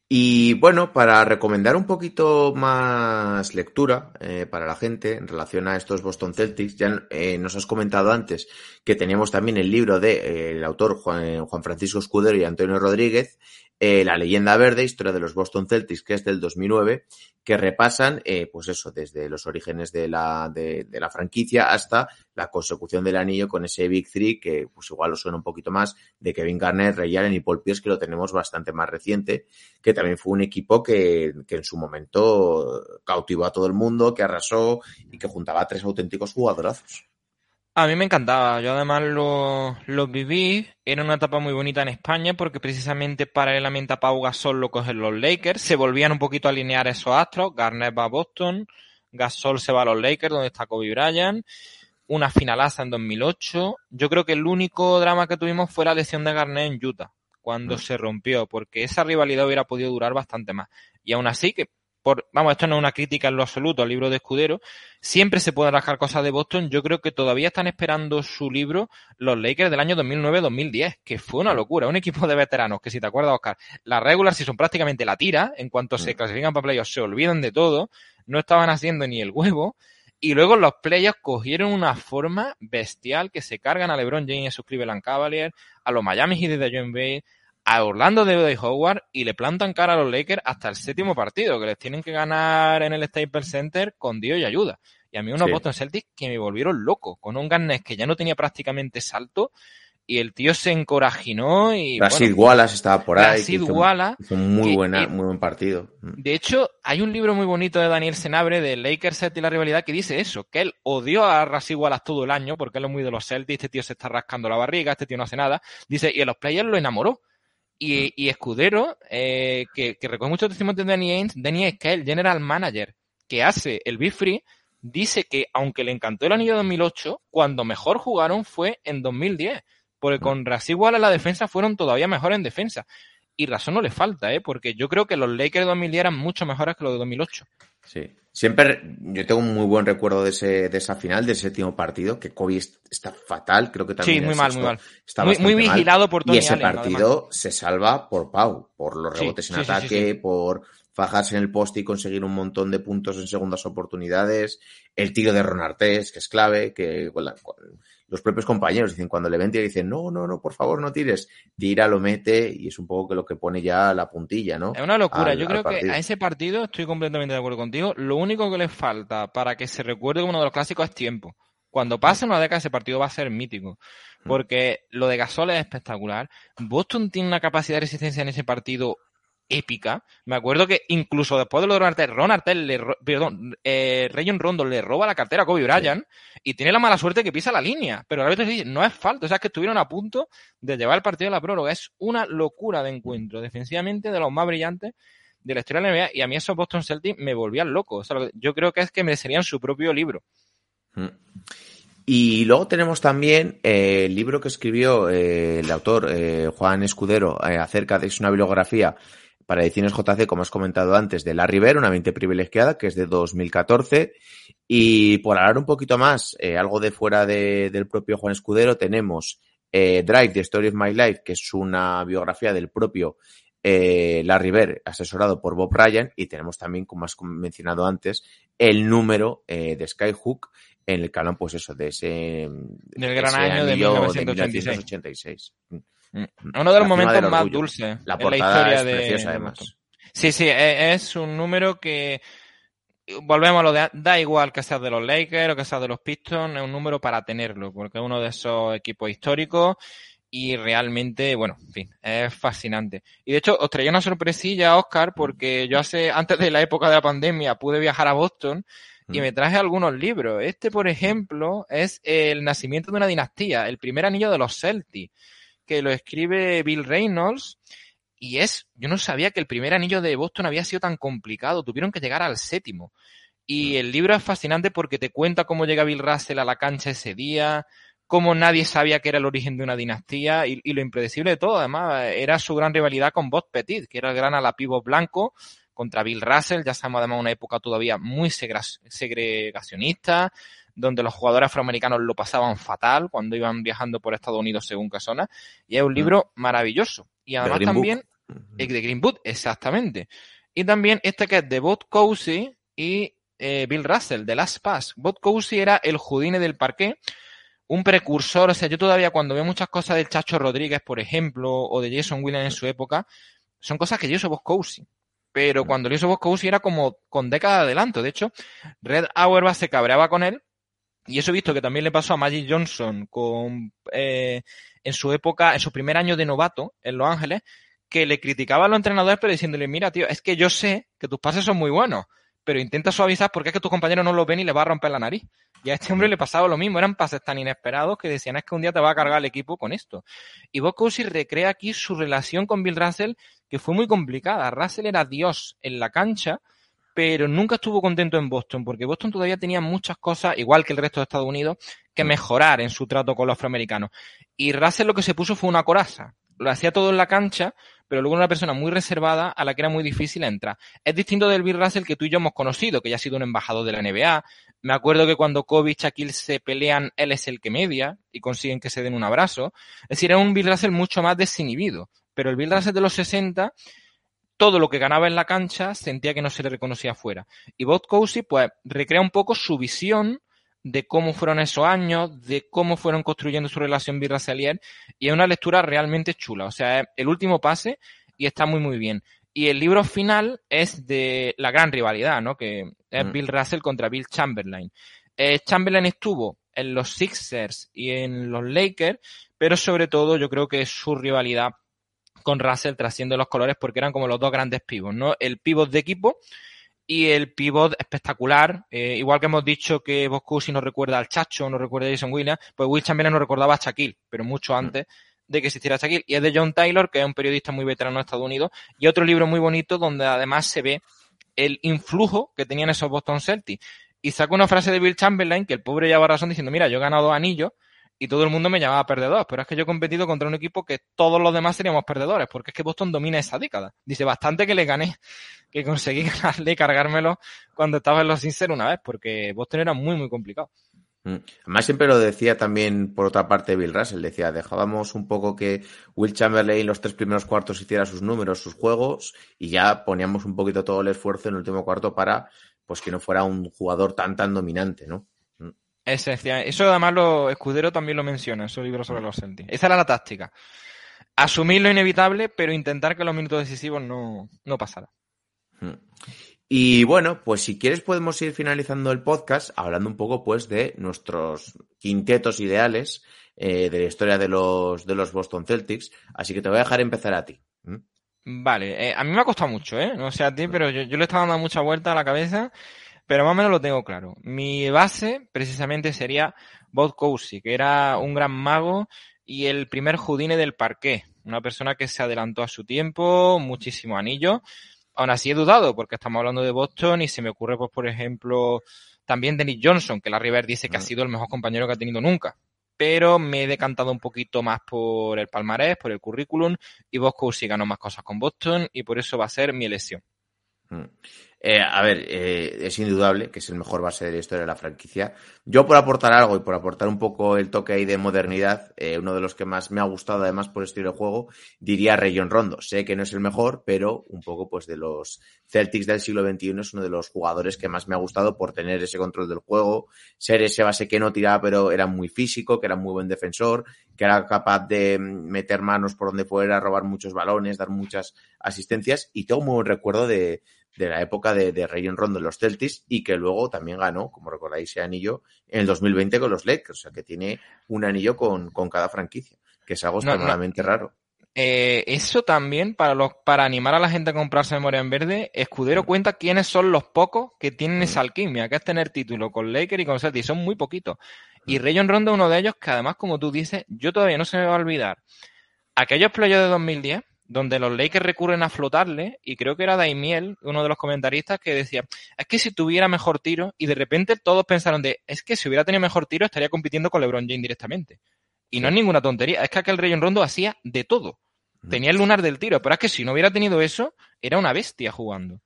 Y bueno, para recomendar un poquito más lectura eh, para la gente en relación a estos Boston Celtics, ya eh, nos has comentado antes que teníamos también el libro del de, eh, el autor Juan, Juan, Francisco Escudero y Antonio Rodríguez, eh, La leyenda verde, historia de los Boston Celtics, que es del 2009, que repasan, eh, pues eso, desde los orígenes de la, de, de, la franquicia hasta la consecución del anillo con ese Big Three, que pues igual os suena un poquito más, de Kevin Garnett, Ray Allen y Paul Pierce, que lo tenemos bastante más reciente, que también fue un equipo que, que en su momento cautivó a todo el mundo, que arrasó y que juntaba a tres auténticos jugadorazos. A mí me encantaba, yo además lo, lo, viví, era una etapa muy bonita en España porque precisamente paralelamente a Pau Gasol lo cogen los Lakers, se volvían un poquito a alinear esos astros, Garnett va a Boston, Gasol se va a los Lakers donde está Kobe Bryant, una finalaza en 2008, yo creo que el único drama que tuvimos fue la lesión de Garnett en Utah, cuando mm. se rompió, porque esa rivalidad hubiera podido durar bastante más. Y aún así que por, vamos, esto no es una crítica en lo absoluto al libro de Escudero, siempre se pueden rascar cosas de Boston, yo creo que todavía están esperando su libro los Lakers del año 2009-2010, que fue una locura, un equipo de veteranos que si te acuerdas, Oscar, la regular season prácticamente la tira, en cuanto se clasifican para playoffs se olvidan de todo, no estaban haciendo ni el huevo, y luego los playoffs cogieron una forma bestial que se cargan a LeBron James y a sus Cleveland Cavaliers, a los Miami Heat de John Bay, a Orlando de Howard y le plantan cara a los Lakers hasta el séptimo partido, que les tienen que ganar en el Staples Center con Dios y ayuda. Y a mí unos sí. Boston Celtics que me volvieron loco, con un Garnett que ya no tenía prácticamente salto y el tío se encorajinó y... Rashid bueno, Wallace estaba por ahí. Rashid Wallace. Hizo muy, que, buena, muy buen partido. De hecho, hay un libro muy bonito de Daniel Senabre de Lakers Celtics y la rivalidad que dice eso, que él odió a Rashid Wallace todo el año porque él es muy de los Celtics, este tío se está rascando la barriga, este tío no hace nada. Dice, y en los players lo enamoró. Y, y Escudero, eh, que, que recoge mucho testimonio de Danny Ainge, Danny Ainge, que es el general manager que hace el Big Free, dice que aunque le encantó el anillo 2008, cuando mejor jugaron fue en 2010, porque con Rasig Wallace la defensa fueron todavía mejor en defensa. Y razón no le falta, ¿eh? porque yo creo que los Lakers de 2010 eran mucho mejores que los de 2008. Sí. Siempre, yo tengo un muy buen recuerdo de, ese, de esa final, del séptimo partido, que Kobe está fatal, creo que también. Sí, muy mal, muy mal. Está muy, muy vigilado mal. por Tony Y ese Allen, partido además. se salva por Pau, por los rebotes Sí, en sí, ataque, sí. por fajarse en el poste y conseguir un montón de puntos en segundas oportunidades, el tiro de Ron Artés, que es clave, que con la- con- los propios compañeros dicen, cuando le ven tira, dicen, no, no, no, por favor, no tires. Tira, lo mete y es un poco que lo que pone ya la puntilla, ¿no? Es una locura. al- Yo creo que a ese partido estoy completamente de acuerdo contigo. Lo único que le falta para que se recuerde como uno de los clásicos es tiempo. Cuando pase una década ese partido va a ser mítico. Mm. Porque lo de Gasol es espectacular. Boston tiene una capacidad de resistencia en ese partido épica. Me acuerdo que incluso después de lo de Ron Artest, Ron Artest le, perdón, eh, Rayon Rondo le roba la cartera a Kobe Bryant y tiene la mala suerte que pisa la línea. Pero a veces dice, no es falta. O sea, es que estuvieron a punto de llevar el partido a la prórroga. Es una locura de encuentro. Defensivamente de los más brillantes de la historia de la NBA. Y a mí esos Boston Celtics me volvían loco. O sea, yo creo que es que merecerían su propio libro. Mm. Y luego tenemos también eh, el libro que escribió eh, el autor eh, Juan Escudero acerca de es una bibliografía para ediciones JC, como has comentado antes, de La Rivera, una mente privilegiada, que es de 2014. Y por hablar un poquito más, eh, algo de fuera de- del propio Juan Escudero, tenemos eh, Drive, The Story of My Life, que es una biografía del propio eh, Larry asesorado por Bob Ryan, y tenemos también, como has mencionado antes, el número eh, de Skyhook, en el que hablan, pues eso, de ese, Del gran ese año de 1986. 1986. Uno de los momentos más dulces La en la portada historia es de preciosa, de además. Sí, sí, e- es un número que volvemos a lo de, da igual que seas de los Lakers o que seas de los Pistons, es un número para tenerlo, porque es uno de esos equipos históricos y realmente, bueno, en fin, es fascinante. Y de hecho, os traía una sorpresilla, Oscar, porque yo hace, antes de la época de la pandemia, pude viajar a Boston y me traje algunos libros. Este, por ejemplo, es El nacimiento de una dinastía, el primer anillo de los Celtics, que lo escribe Bill Reynolds. Y es, yo no sabía que el primer anillo de Boston había sido tan complicado, tuvieron que llegar al séptimo. Y el libro es fascinante porque te cuenta cómo llega Bill Russell a la cancha ese día, cómo nadie sabía que era el origen de una dinastía y, lo impredecible de todo, además, era su gran rivalidad con Bob Petit, que era el gran alapivo blanco contra Bill Russell, ya sabemos además una época todavía muy segregacionista, donde los jugadores afroamericanos lo pasaban fatal cuando iban viajando por Estados Unidos según Casona, y es un libro maravilloso. Y además también, de Green Book, exactamente. Y también este que es de Bob Cousy y eh, Bill Russell, de Last Pass. Bob Cousy era el judine del parque, un precursor, o sea, yo todavía cuando veo muchas cosas del Chacho Rodríguez, por ejemplo, o de Jason Williams en su época, son cosas que yo soy Bob Cousy pero cuando lo hizo Bosco era como con décadas de adelanto. De hecho, Red Auerbach se cabreaba con él y eso he visto que también le pasó a Magic Johnson con, eh, en su época, en su primer año de novato en Los Ángeles, que le criticaba a los entrenadores pero diciéndole, mira tío, es que yo sé que tus pases son muy buenos, pero intenta suavizar porque es que tus compañeros no lo ven y le va a romper la nariz. Y a este hombre le pasaba lo mismo, eran pases tan inesperados que decían es que un día te va a cargar el equipo con esto. Y Bob recrea aquí su relación con Bill Russell, que fue muy complicada. Russell era Dios en la cancha, pero nunca estuvo contento en Boston, porque Boston todavía tenía muchas cosas, igual que el resto de Estados Unidos, que mejorar en su trato con los afroamericanos. Y Russell lo que se puso fue una coraza. Lo hacía todo en la cancha, pero luego una persona muy reservada a la que era muy difícil entrar. Es distinto del Bill Russell que tú y yo hemos conocido, que ya ha sido un embajador de la NBA. Me acuerdo que cuando Kobe y Shaquille se pelean, él es el que media y consiguen que se den un abrazo. Es decir, era un Bill Russell mucho más desinhibido. Pero el Bill Russell de los 60, todo lo que ganaba en la cancha sentía que no se le reconocía afuera. Y Bob Cousy, pues, recrea un poco su visión de cómo fueron esos años, de cómo fueron construyendo su relación birracialier, y es una lectura realmente chula. O sea, es el último pase y está muy, muy bien. Y el libro final es de la gran rivalidad, ¿no? Que es mm. Bill Russell contra Bill Chamberlain. Eh, Chamberlain estuvo en los Sixers y en los Lakers, pero sobre todo yo creo que su rivalidad con Russell trasciende los colores porque eran como los dos grandes pivots, ¿no? El pivot de equipo y el pivot espectacular. Eh, igual que hemos dicho que Boscusi nos recuerda al Chacho, nos recuerda a Jason Williams, pues Will Chamberlain nos recordaba a Shaquille, pero mucho mm. antes de que existiera Shaquille. Y es de John Taylor, que es un periodista muy veterano de Estados Unidos, y otro libro muy bonito donde además se ve el influjo que tenían esos Boston Celtics. Y saca una frase de Bill Chamberlain, que el pobre lleva razón diciendo, mira, yo he ganado dos anillos, y todo el mundo me llamaba perdedor, pero es que yo he competido contra un equipo que todos los demás seríamos perdedores, porque es que Boston domina esa década. Dice, bastante que le gané, que conseguí ganarle y cargármelo cuando estaba en los Sincer una vez, porque Boston era muy, muy complicado. Mm. Además siempre lo decía también por otra parte Bill Russell, decía, dejábamos un poco que Will Chamberlain los tres primeros cuartos hiciera sus números, sus juegos, y ya poníamos un poquito todo el esfuerzo en el último cuarto para pues que no fuera un jugador tan tan dominante, ¿no? Esencial. Eso además los escuderos también lo mencionan, esos libros sobre los Celtics. Esa era la táctica. Asumir lo inevitable, pero intentar que los minutos decisivos no, no pasaran. Hmm. Y bueno, pues si quieres podemos ir finalizando el podcast hablando un poco pues de nuestros quintetos ideales eh, de la historia de los, de los Boston Celtics. Así que te voy a dejar empezar a ti. Vale, eh, a mí me ha costado mucho, ¿eh? No sé a ti, pero yo, yo le estaba dando mucha vuelta a la cabeza pero más o menos lo tengo claro. Mi base precisamente sería Bob Cousy, que era un gran mago y el primer Judine del parqué. Una persona que se adelantó a su tiempo, muchísimo anillo. Aún así he dudado, porque estamos hablando de Boston y se me ocurre, pues, por ejemplo, también Dennis Johnson, que la River dice que ha mm. sido el mejor compañero que ha tenido nunca. Pero me he decantado un poquito más por el palmarés, por el currículum, y Bob Cousy ganó más cosas con Boston, y por eso va a ser mi elección. Mm. Eh, a ver, eh, es indudable que es el mejor base de la historia de la franquicia. Yo por aportar algo y por aportar un poco el toque ahí de modernidad, eh, uno de los que más me ha gustado además por estilo de juego, diría Rayon Rondo. Sé que no es el mejor, pero un poco pues de los Celtics del siglo XXI es uno de los jugadores que más me ha gustado por tener ese control del juego, ser ese base que no tiraba pero era muy físico, que era muy buen defensor, que era capaz de meter manos por donde fuera, robar muchos balones, dar muchas asistencias y tengo un buen recuerdo de de la época de, de Rayon Rondo en los Celtics y que luego también ganó, como recordáis, ese anillo en el 2020 con los Lakers. O sea, que tiene un anillo con, con cada franquicia, que es algo No, no. extremadamente raro. Eh, eso también, para, los, para animar a la gente a comprarse memoria en verde, Escudero cuenta quiénes son los pocos que tienen esa alquimia, que es tener título con Lakers y con Celtics. Son muy poquitos. Y Rayon Rondo es uno de ellos que además, como tú dices, yo todavía no se me va a olvidar. Aquellos playoffs de 2010, donde los Lakers recurren a flotarle, y creo que era Daimiel, uno de los comentaristas, que decía, es que si tuviera mejor tiro, y de repente todos pensaron de, es que si hubiera tenido mejor tiro estaría compitiendo con LeBron James directamente. Y no es ninguna tontería, es que aquel Rayon Rondo hacía de todo. Tenía el lunar del tiro, pero es que si no hubiera tenido eso, era una bestia jugando.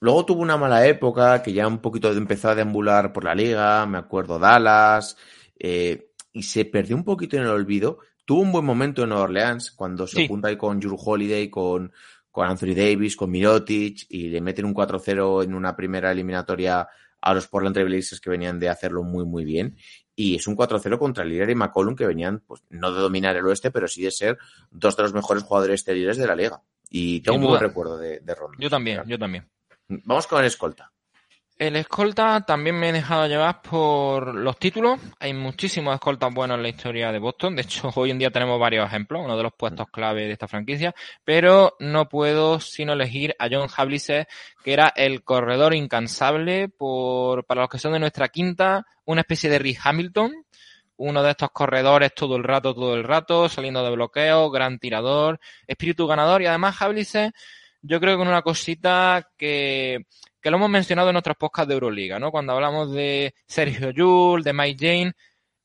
Luego tuvo una mala época que ya un poquito empezó a deambular por la liga, me acuerdo Dallas, eh, y se perdió un poquito en el olvido. Tuvo un buen momento en Nueva Orleans cuando se Sí. junta ahí con Drew Holiday, con, con Anthony Davis, con Mirotic y le meten un 4-0 en una primera eliminatoria a los Portland Trail Blazers que venían de hacerlo muy muy bien. Y es un 4-0 contra Lillard y McCollum que venían, pues, no de dominar el oeste, pero sí de ser dos de los mejores jugadores exteriores de la liga. Y tengo un buen recuerdo de, de Rondo. Yo también, yo también. Vamos con el escolta. El escolta también me he dejado llevar por los títulos. Hay muchísimos escoltas buenos en la historia de Boston. De hecho, hoy en día tenemos varios ejemplos, uno de los puestos clave de esta franquicia. Pero no puedo sino elegir a John Havlicek, que era el corredor incansable por, para los que son de nuestra quinta, una especie de Rick Hamilton. Uno de estos corredores todo el rato, todo el rato, saliendo de bloqueo, gran tirador, espíritu ganador y además Havlicek, yo creo que una cosita que, que lo hemos mencionado en otros podcasts de Euroliga, ¿no? Cuando hablamos de Sergio Yul, de Mike Jane,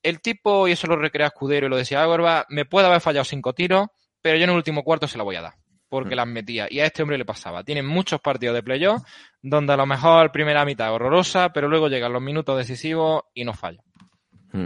el tipo, y eso lo recrea Escudero y lo decía Agorba, me puede haber fallado cinco tiros, pero yo en el último cuarto se la voy a dar, porque Mm. las metía. Y a este hombre le pasaba. Tiene muchos partidos de playoff, donde a lo mejor primera mitad horrorosa, pero luego llegan los minutos decisivos y no falla. Mm.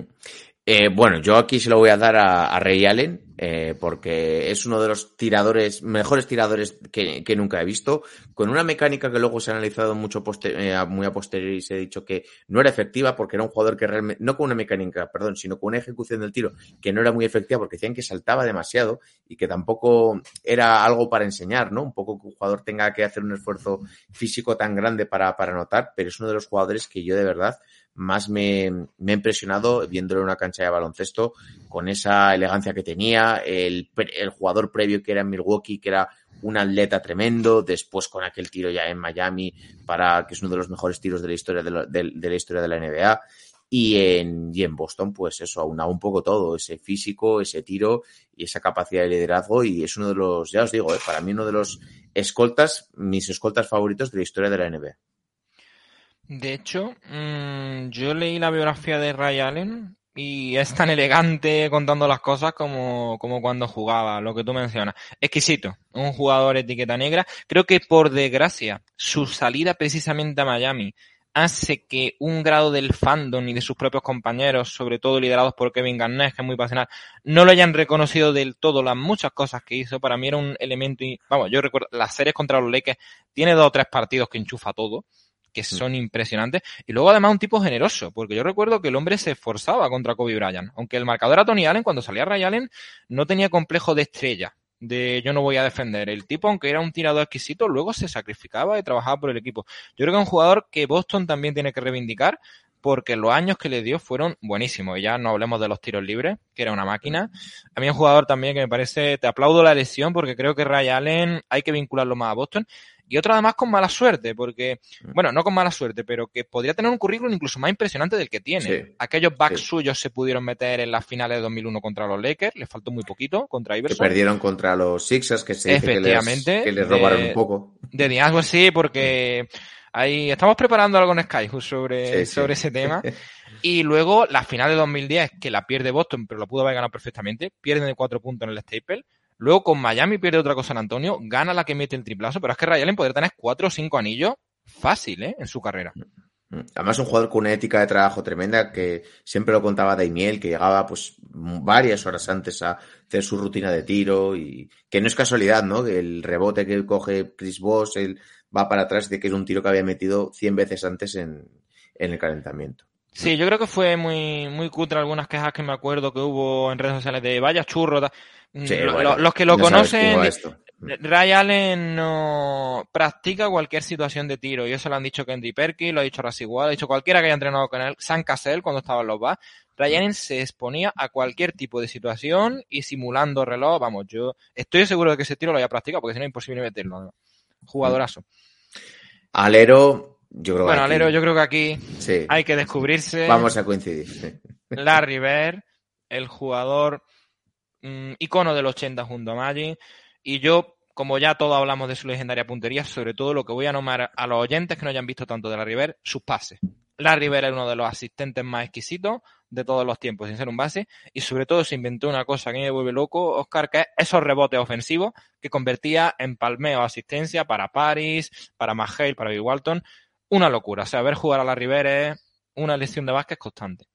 Eh, bueno, yo aquí se lo voy a dar a, a Ray Allen, eh, porque es uno de los tiradores, mejores tiradores que, que nunca he visto, con una mecánica que luego se ha analizado mucho eh, muy a posteriori y se ha dicho que no era efectiva porque era un jugador que realmente, no con una mecánica, perdón, sino con una ejecución del tiro que no era muy efectiva porque decían que saltaba demasiado y que tampoco era algo para enseñar, ¿no? Un poco que un jugador tenga que hacer un esfuerzo físico tan grande para, para anotar, pero es uno de los jugadores que yo de verdad más me, me ha impresionado viéndolo en una cancha de baloncesto con esa elegancia que tenía, el, el jugador previo que era en Milwaukee, que era un atleta tremendo, después con aquel tiro ya en Miami, para que es uno de los mejores tiros de la historia de, la- de- de la historia de la NBA. Y en, y en Boston, pues eso, aunaba un poco todo, ese físico, ese tiro y esa capacidad de liderazgo. Y es uno de los, ya os digo, eh, para mí uno de los escoltas, mis escoltas favoritos de la historia de la NBA. De hecho, mm, yo leí la biografía de Ray Allen y es tan elegante contando las cosas como, como cuando jugaba, lo que tú mencionas. Exquisito, un jugador etiqueta negra. Creo que por desgracia, su salida precisamente a Miami hace que un grado del fandom y de sus propios compañeros, sobre todo liderados por Kevin Garnett, que es muy pasional, no lo hayan reconocido del todo las muchas cosas que hizo. Para mí era un elemento, y, vamos, yo recuerdo, las series contra los Lakers tiene dos o tres partidos que enchufa todo que son impresionantes. Y luego además un tipo generoso, porque yo recuerdo que el hombre se esforzaba contra Kobe Bryant. Aunque el marcador era Tony Allen, cuando salía Ray Allen, no tenía complejo de estrella, de yo no voy a defender. El tipo, aunque era un tirador exquisito, luego se sacrificaba y trabajaba por el equipo. Yo creo que es un jugador que Boston también tiene que reivindicar, porque los años que le dio fueron buenísimos. Y ya no hablemos de los tiros libres, que era una máquina. A mí es un jugador también que me parece, te aplaudo la elección, porque creo que Ray Allen hay que vincularlo más a Boston. Y otro además con mala suerte, porque, bueno, no con mala suerte, pero que podría tener un currículum incluso más impresionante del que tiene. Sí. Aquellos backs Sí. suyos se pudieron meter en las finales de 2001 contra los Lakers, les faltó muy poquito contra Que Iverson. perdieron contra los Sixers, que se dice que les, Efectivamente, que les robaron de- un poco. De Diasgo sí, porque ahí estamos preparando algo en Skyhook sobre, Sí, sí. sobre ese tema. Y luego la final de 2010, que la pierde Boston, pero lo pudo haber ganado perfectamente, pierden de cuatro puntos en el Staple. Luego con Miami pierde otra cosa en Antonio, gana la que mete el triplazo, pero es que Ray Allen podría tener cuatro o cinco anillos fácil, ¿eh? En su carrera. Además, un jugador con una ética de trabajo tremenda que siempre lo contaba Daimiel, que llegaba pues varias horas antes a hacer su rutina de tiro y que no es casualidad, ¿no? El rebote que coge Chris Bosh, él va para atrás de que es un tiro que había metido 100 veces antes en, en el calentamiento. Sí, yo creo que fue muy, muy cutre algunas quejas que me acuerdo que hubo en redes sociales de vaya churro. Ta- Sí, Lo- bueno, lo- los que lo conocen, esto. Ray Allen no practica cualquier situación de tiro y eso lo han dicho Kendy Perkins, lo ha dicho Rasigual, lo ha dicho cualquiera que haya entrenado con él, San Cassell cuando estaba en los BAS. Ray Allen se exponía a cualquier tipo de situación y simulando reloj, vamos, yo estoy seguro de que ese tiro lo haya practicado porque si no es imposible meterlo. ¿no? Jugadorazo. Alero, yo creo Bueno, que aquí- Alero, yo creo que aquí sí, hay que descubrirse. vamos a coincidir. Larry Bird, el jugador mm, icono del 80 junto a Magic. Y yo, como ya todos hablamos de su legendaria puntería, sobre todo lo que voy a nombrar a los oyentes que no hayan visto tanto de Larry Bird, sus pases. Larry Bird es uno de los asistentes más exquisitos de todos los tiempos, sin ser un base. Y sobre todo se inventó una cosa que me vuelve loco, Oscar, que es esos rebotes ofensivos que convertía en palmeo asistencia para Paris, para Mahale, para Bill Walton. Una locura. O sea, ver jugar a Larry Bird es una lección de básquet constante.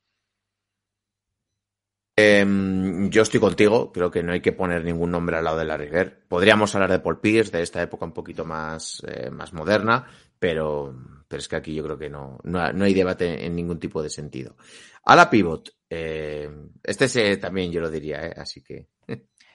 Em, yo estoy contigo, creo que no hay que poner ningún nombre al lado de Larry Bird. Podríamos hablar de Paul Pierce, de esta época un poquito más, eh, más moderna, pero, pero es que aquí yo creo que no, no, no hay debate en ningún tipo de sentido. A la pivot, eh, este se, también yo lo diría, eh, así que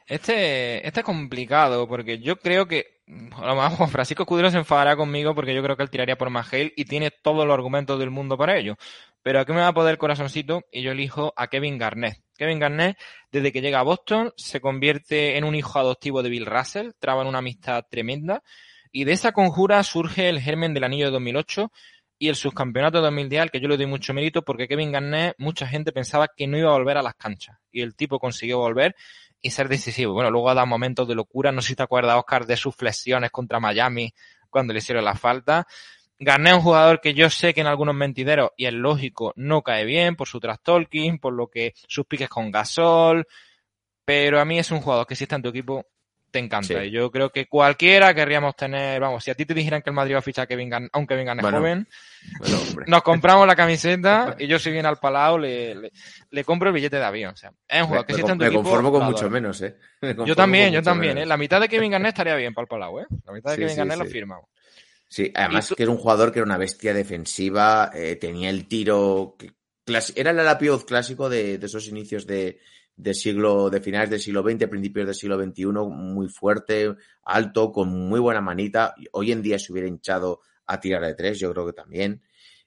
Este, este es complicado porque yo creo que Juan Francisco Escudero se enfadará conmigo porque yo creo que él tiraría por Magel y tiene todos los argumentos del mundo para ello. Pero aquí me va a poder corazoncito y yo elijo a Kevin Garnett. Kevin Garnett, desde que llega a Boston, se convierte en un hijo adoptivo de Bill Russell, traban una amistad tremenda y de esa conjura surge el germen del anillo de 2008 y el subcampeonato de 2010 al que yo le doy mucho mérito porque Kevin Garnett, mucha gente pensaba que no iba a volver a las canchas y el tipo consiguió volver y ser decisivo. Bueno, luego ha dado momentos de locura. No sé si te acuerdas, Oscar, de sus flexiones contra Miami cuando le hicieron la falta. Garnett es un jugador que yo sé que en algunos mentideros, y es lógico, no cae bien por su trash talking, por lo que sus piques con Gasol, pero a mí es un jugador que si está en tu equipo te encanta. Sí. Y yo creo que cualquiera querríamos tener, vamos, si a ti te dijeran que el Madrid va a fichar a Kevin Garnett, aunque Kevin Garnett Bueno, joven, bueno, nos compramos la camiseta y yo si viene al Palau le, le, le compro el billete de avión. O sea, es un jugador que si está en tu me equipo, conformo con mucho menos, eh. Yo también, yo también. ¿eh? La mitad de Kevin Garnett estaría bien para el Palau, ¿eh? La mitad de Sí, Kevin sí, Garnett lo firmamos. Sí, además que era un jugador que era una bestia defensiva, eh, tenía el tiro, era el ala pivot clásico de, de esos inicios de, de siglo, de finales del siglo XX, principios del siglo XXI, muy fuerte, alto, con muy buena manita. Hoy en día se hubiera hinchado a tirar de tres, yo creo que también.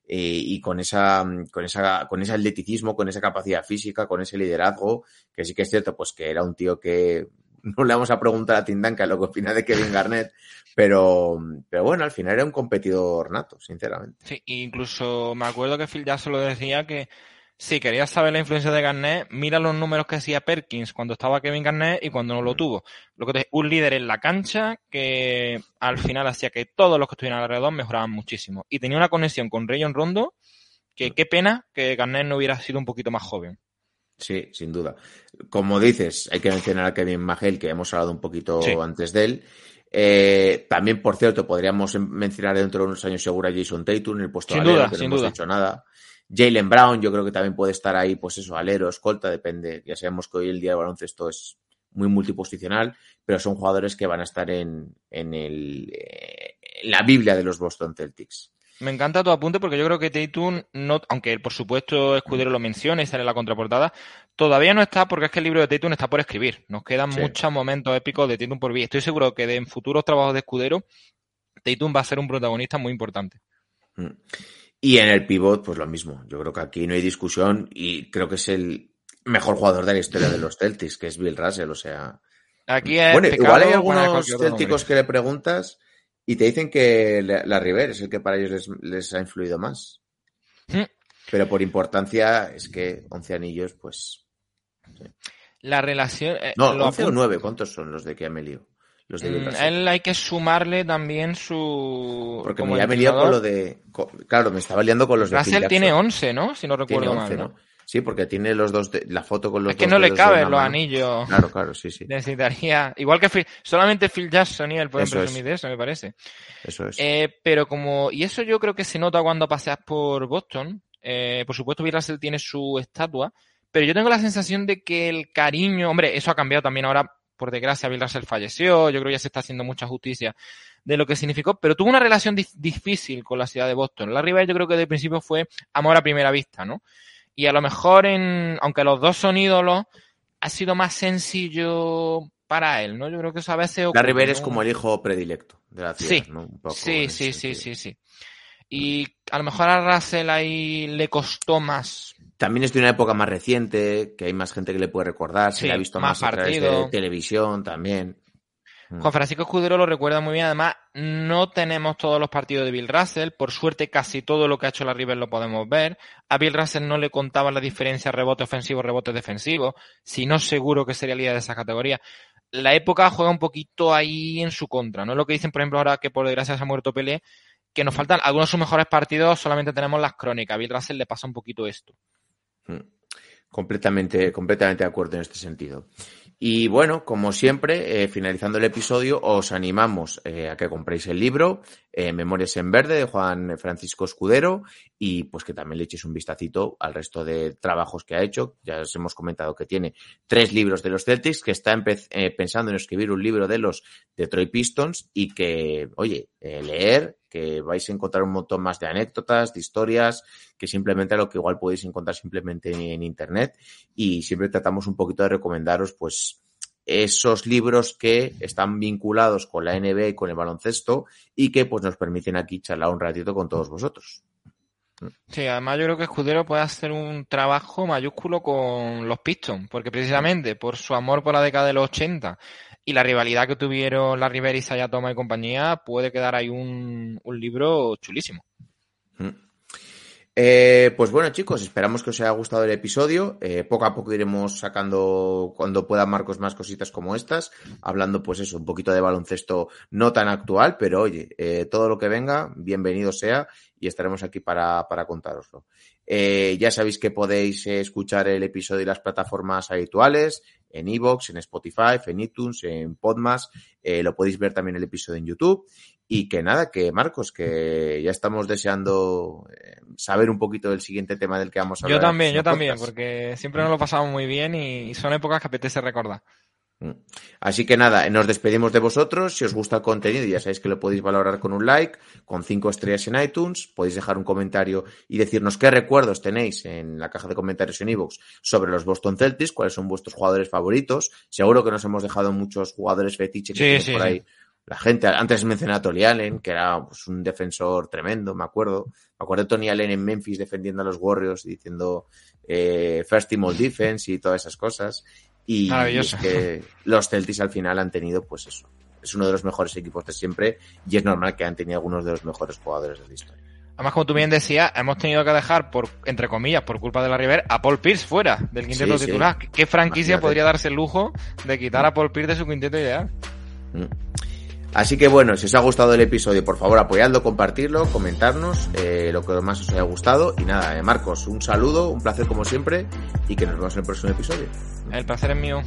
Eh, y con esa, con esa, con ese atleticismo, con esa capacidad física, con ese liderazgo, que sí que es cierto, pues que era un tío que no le vamos a preguntar a Tim Duncan lo que opina de Kevin Garnett, pero, pero bueno, al final era un competidor nato, sinceramente. Sí, incluso me acuerdo que Phil Jackson lo decía que si querías saber la influencia de Garnett, mira los números que hacía Perkins cuando estaba Kevin Garnett y cuando no lo tuvo. Lo que te, un líder en la cancha que al final hacía que todos los que estuvieran alrededor mejoraban muchísimo. Y tenía una conexión con Rayon Rondo que qué pena que Garnett no hubiera sido un poquito más joven. Sí, sin duda. Como dices, hay que mencionar a Kevin Magel, que hemos hablado un poquito Sí. antes de él. Eh, también, por cierto, podríamos mencionar dentro de unos años seguro a Jason Tatum en el puesto Sin de alero, duda, que no hemos duda. dicho nada. Jalen Brown, yo creo que también puede estar ahí, pues eso, alero, escolta, depende. Ya sabemos que hoy el día del baloncesto es muy multiposicional, pero son jugadores que van a estar en, en, el, eh, en la Biblia de los Boston Celtics. Me encanta tu apunte porque yo creo que Tatum, no, aunque por supuesto Escudero lo menciona y sale en la contraportada, todavía no está porque es que el libro de Tatum está por escribir. Nos quedan Sí. muchos momentos épicos de Tatum por vivir. Estoy seguro que de- en futuros trabajos de Escudero, Tatum va a ser un protagonista muy importante. Mm. Y en el pivot, pues lo mismo. Yo creo que aquí no hay discusión y creo que es el mejor jugador de la historia de los Celtics, que es Bill Russell. O sea, Aquí es bueno, pecado igual hay algunos nombre. que le preguntas y te dicen que la, la River es el que para ellos les, les ha influido más. Mm. Pero por importancia es que 11 anillos, pues... La relación... eh, No, lo 11 o apunto. 9, ¿cuántos son los de que me lío? Los de Mm, Russell. él hay que sumarle también su... Porque me, ya me lío con lo de... co- Claro, me estaba liando con los de Phil Russell tiene Jackson. 11, ¿no? Si no Tiene recuerdo 11, mal. ¿no? Sí, porque tiene los dos... de- la foto con los Es que dos no le caben los mano. anillos. Claro, claro, sí, sí. Necesitaría... Igual que Phil- solamente Phil Jackson y él pueden Eso es. presumir de eso, me parece. Eso es. Eh, pero como, y eso yo creo que se nota cuando paseas por Boston. Eh, por supuesto, Bill Russell tiene su estatua, pero yo tengo la sensación de que el cariño, hombre, eso ha cambiado también ahora, por desgracia, Bill Russell falleció, yo creo que ya se está haciendo mucha justicia de lo que significó, pero tuvo una relación dif- difícil con la ciudad de Boston. La River yo creo que de principio fue amor a primera vista, ¿no? Y a lo mejor en, aunque los dos son ídolos, ha sido más sencillo para él, ¿no? Yo creo que eso a veces ocurre, Larry Bird es como el hijo predilecto de la ciudad, sí, ¿no? Un poco sí, sí, sí, sí, sí. Y a lo mejor a Russell ahí le costó más. También es de una época más reciente, que hay más gente que le puede recordar, se le ha visto más, más a través de televisión también. Juan Francisco Escudero lo recuerda muy bien. Además, no tenemos todos los partidos de Bill Russell. Por suerte, casi todo lo que ha hecho la River lo podemos ver. A Bill Russell no le contaba la diferencia rebote ofensivo, rebote defensivo. Si no, seguro que sería líder de esa categoría. La época juega un poquito ahí en su contra. No es lo que dicen, por ejemplo, ahora que por desgracia se ha muerto Pelé, que nos faltan algunos de sus mejores partidos, solamente tenemos las crónicas. A Bill Russell le pasa un poquito esto. Mm. Completamente, completamente de acuerdo en este sentido. Y bueno, como siempre, eh, finalizando el episodio, os animamos eh, a que compréis el libro eh, Memorias en Verde de Juan Francisco Escudero y pues que también le echéis un vistacito al resto de trabajos que ha hecho. Ya os hemos comentado que tiene tres libros de los Celtics, que está pensando en escribir un libro de los Detroit Pistons y que, oye, leer, que vais a encontrar un montón más de anécdotas, de historias, que simplemente lo que igual podéis encontrar simplemente en internet y siempre tratamos un poquito de recomendaros pues esos libros que están vinculados con la NBA y con el baloncesto y que pues nos permiten aquí charlar un ratito con todos vosotros. Sí, además yo creo que Escudero puede hacer un trabajo mayúsculo con los Pistons, porque precisamente por su amor por la década de los 80 y la rivalidad que tuvieron la Rivera y Sayatoma y compañía, puede quedar ahí un, un libro chulísimo. Eh, pues bueno, chicos, esperamos que os haya gustado el episodio. Eh, poco a poco iremos sacando, cuando pueda Marcos, más cositas como estas, hablando, pues eso, un poquito de baloncesto no tan actual, pero oye, eh, todo lo que venga, bienvenido sea y estaremos aquí para, para contároslo. ya sabéis que podéis escuchar el episodio y las plataformas habituales, en Evox, en Spotify, en iTunes, en Podmas. lo podéis ver también el episodio en YouTube. Y que nada, que Marcos, que ya estamos deseando eh, saber un poquito del siguiente tema del que vamos a hablar. Yo también, yo también, porque siempre nos lo pasamos muy bien y son épocas que apetece recordar. Mm. Así que nada, nos despedimos de vosotros. Si os gusta el contenido, ya sabéis que lo podéis valorar con un like, con cinco estrellas en iTunes. Podéis dejar un comentario y decirnos qué recuerdos tenéis en la caja de comentarios en iVoox sobre los Boston Celtics, cuáles son vuestros jugadores favoritos. Seguro que nos hemos dejado muchos jugadores fetiches por ahí. La gente, antes mencioné a Tony Allen, que era pues, un defensor tremendo, me acuerdo. Me acuerdo de Tony Allen en Memphis defendiendo a los Warriors, diciendo eh, First Team All Defense y todas esas cosas. Y, es que los Celtics al final han tenido, pues eso, es uno de los mejores equipos de siempre y es normal que han tenido algunos de los mejores jugadores de la historia. Además, como tú bien decías, hemos tenido que dejar, por entre comillas, por culpa de la River, a Paul Pierce fuera del quinteto titular. ¿Qué franquicia podría darse el lujo de quitar a Paul Pierce de su quinteto ideal? Mm. Así que bueno, si os ha gustado el episodio, por favor apoyadlo, compartirlo, comentarnos eh, lo que más os haya gustado. Y nada, eh, Marcos, un saludo, un placer como siempre y que nos vemos en el próximo episodio. El placer es mío.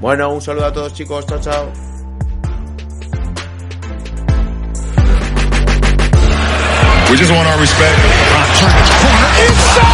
Bueno, un saludo a todos chicos, chao chao. We just want our respect. Rob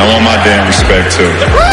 I want my damn respect too.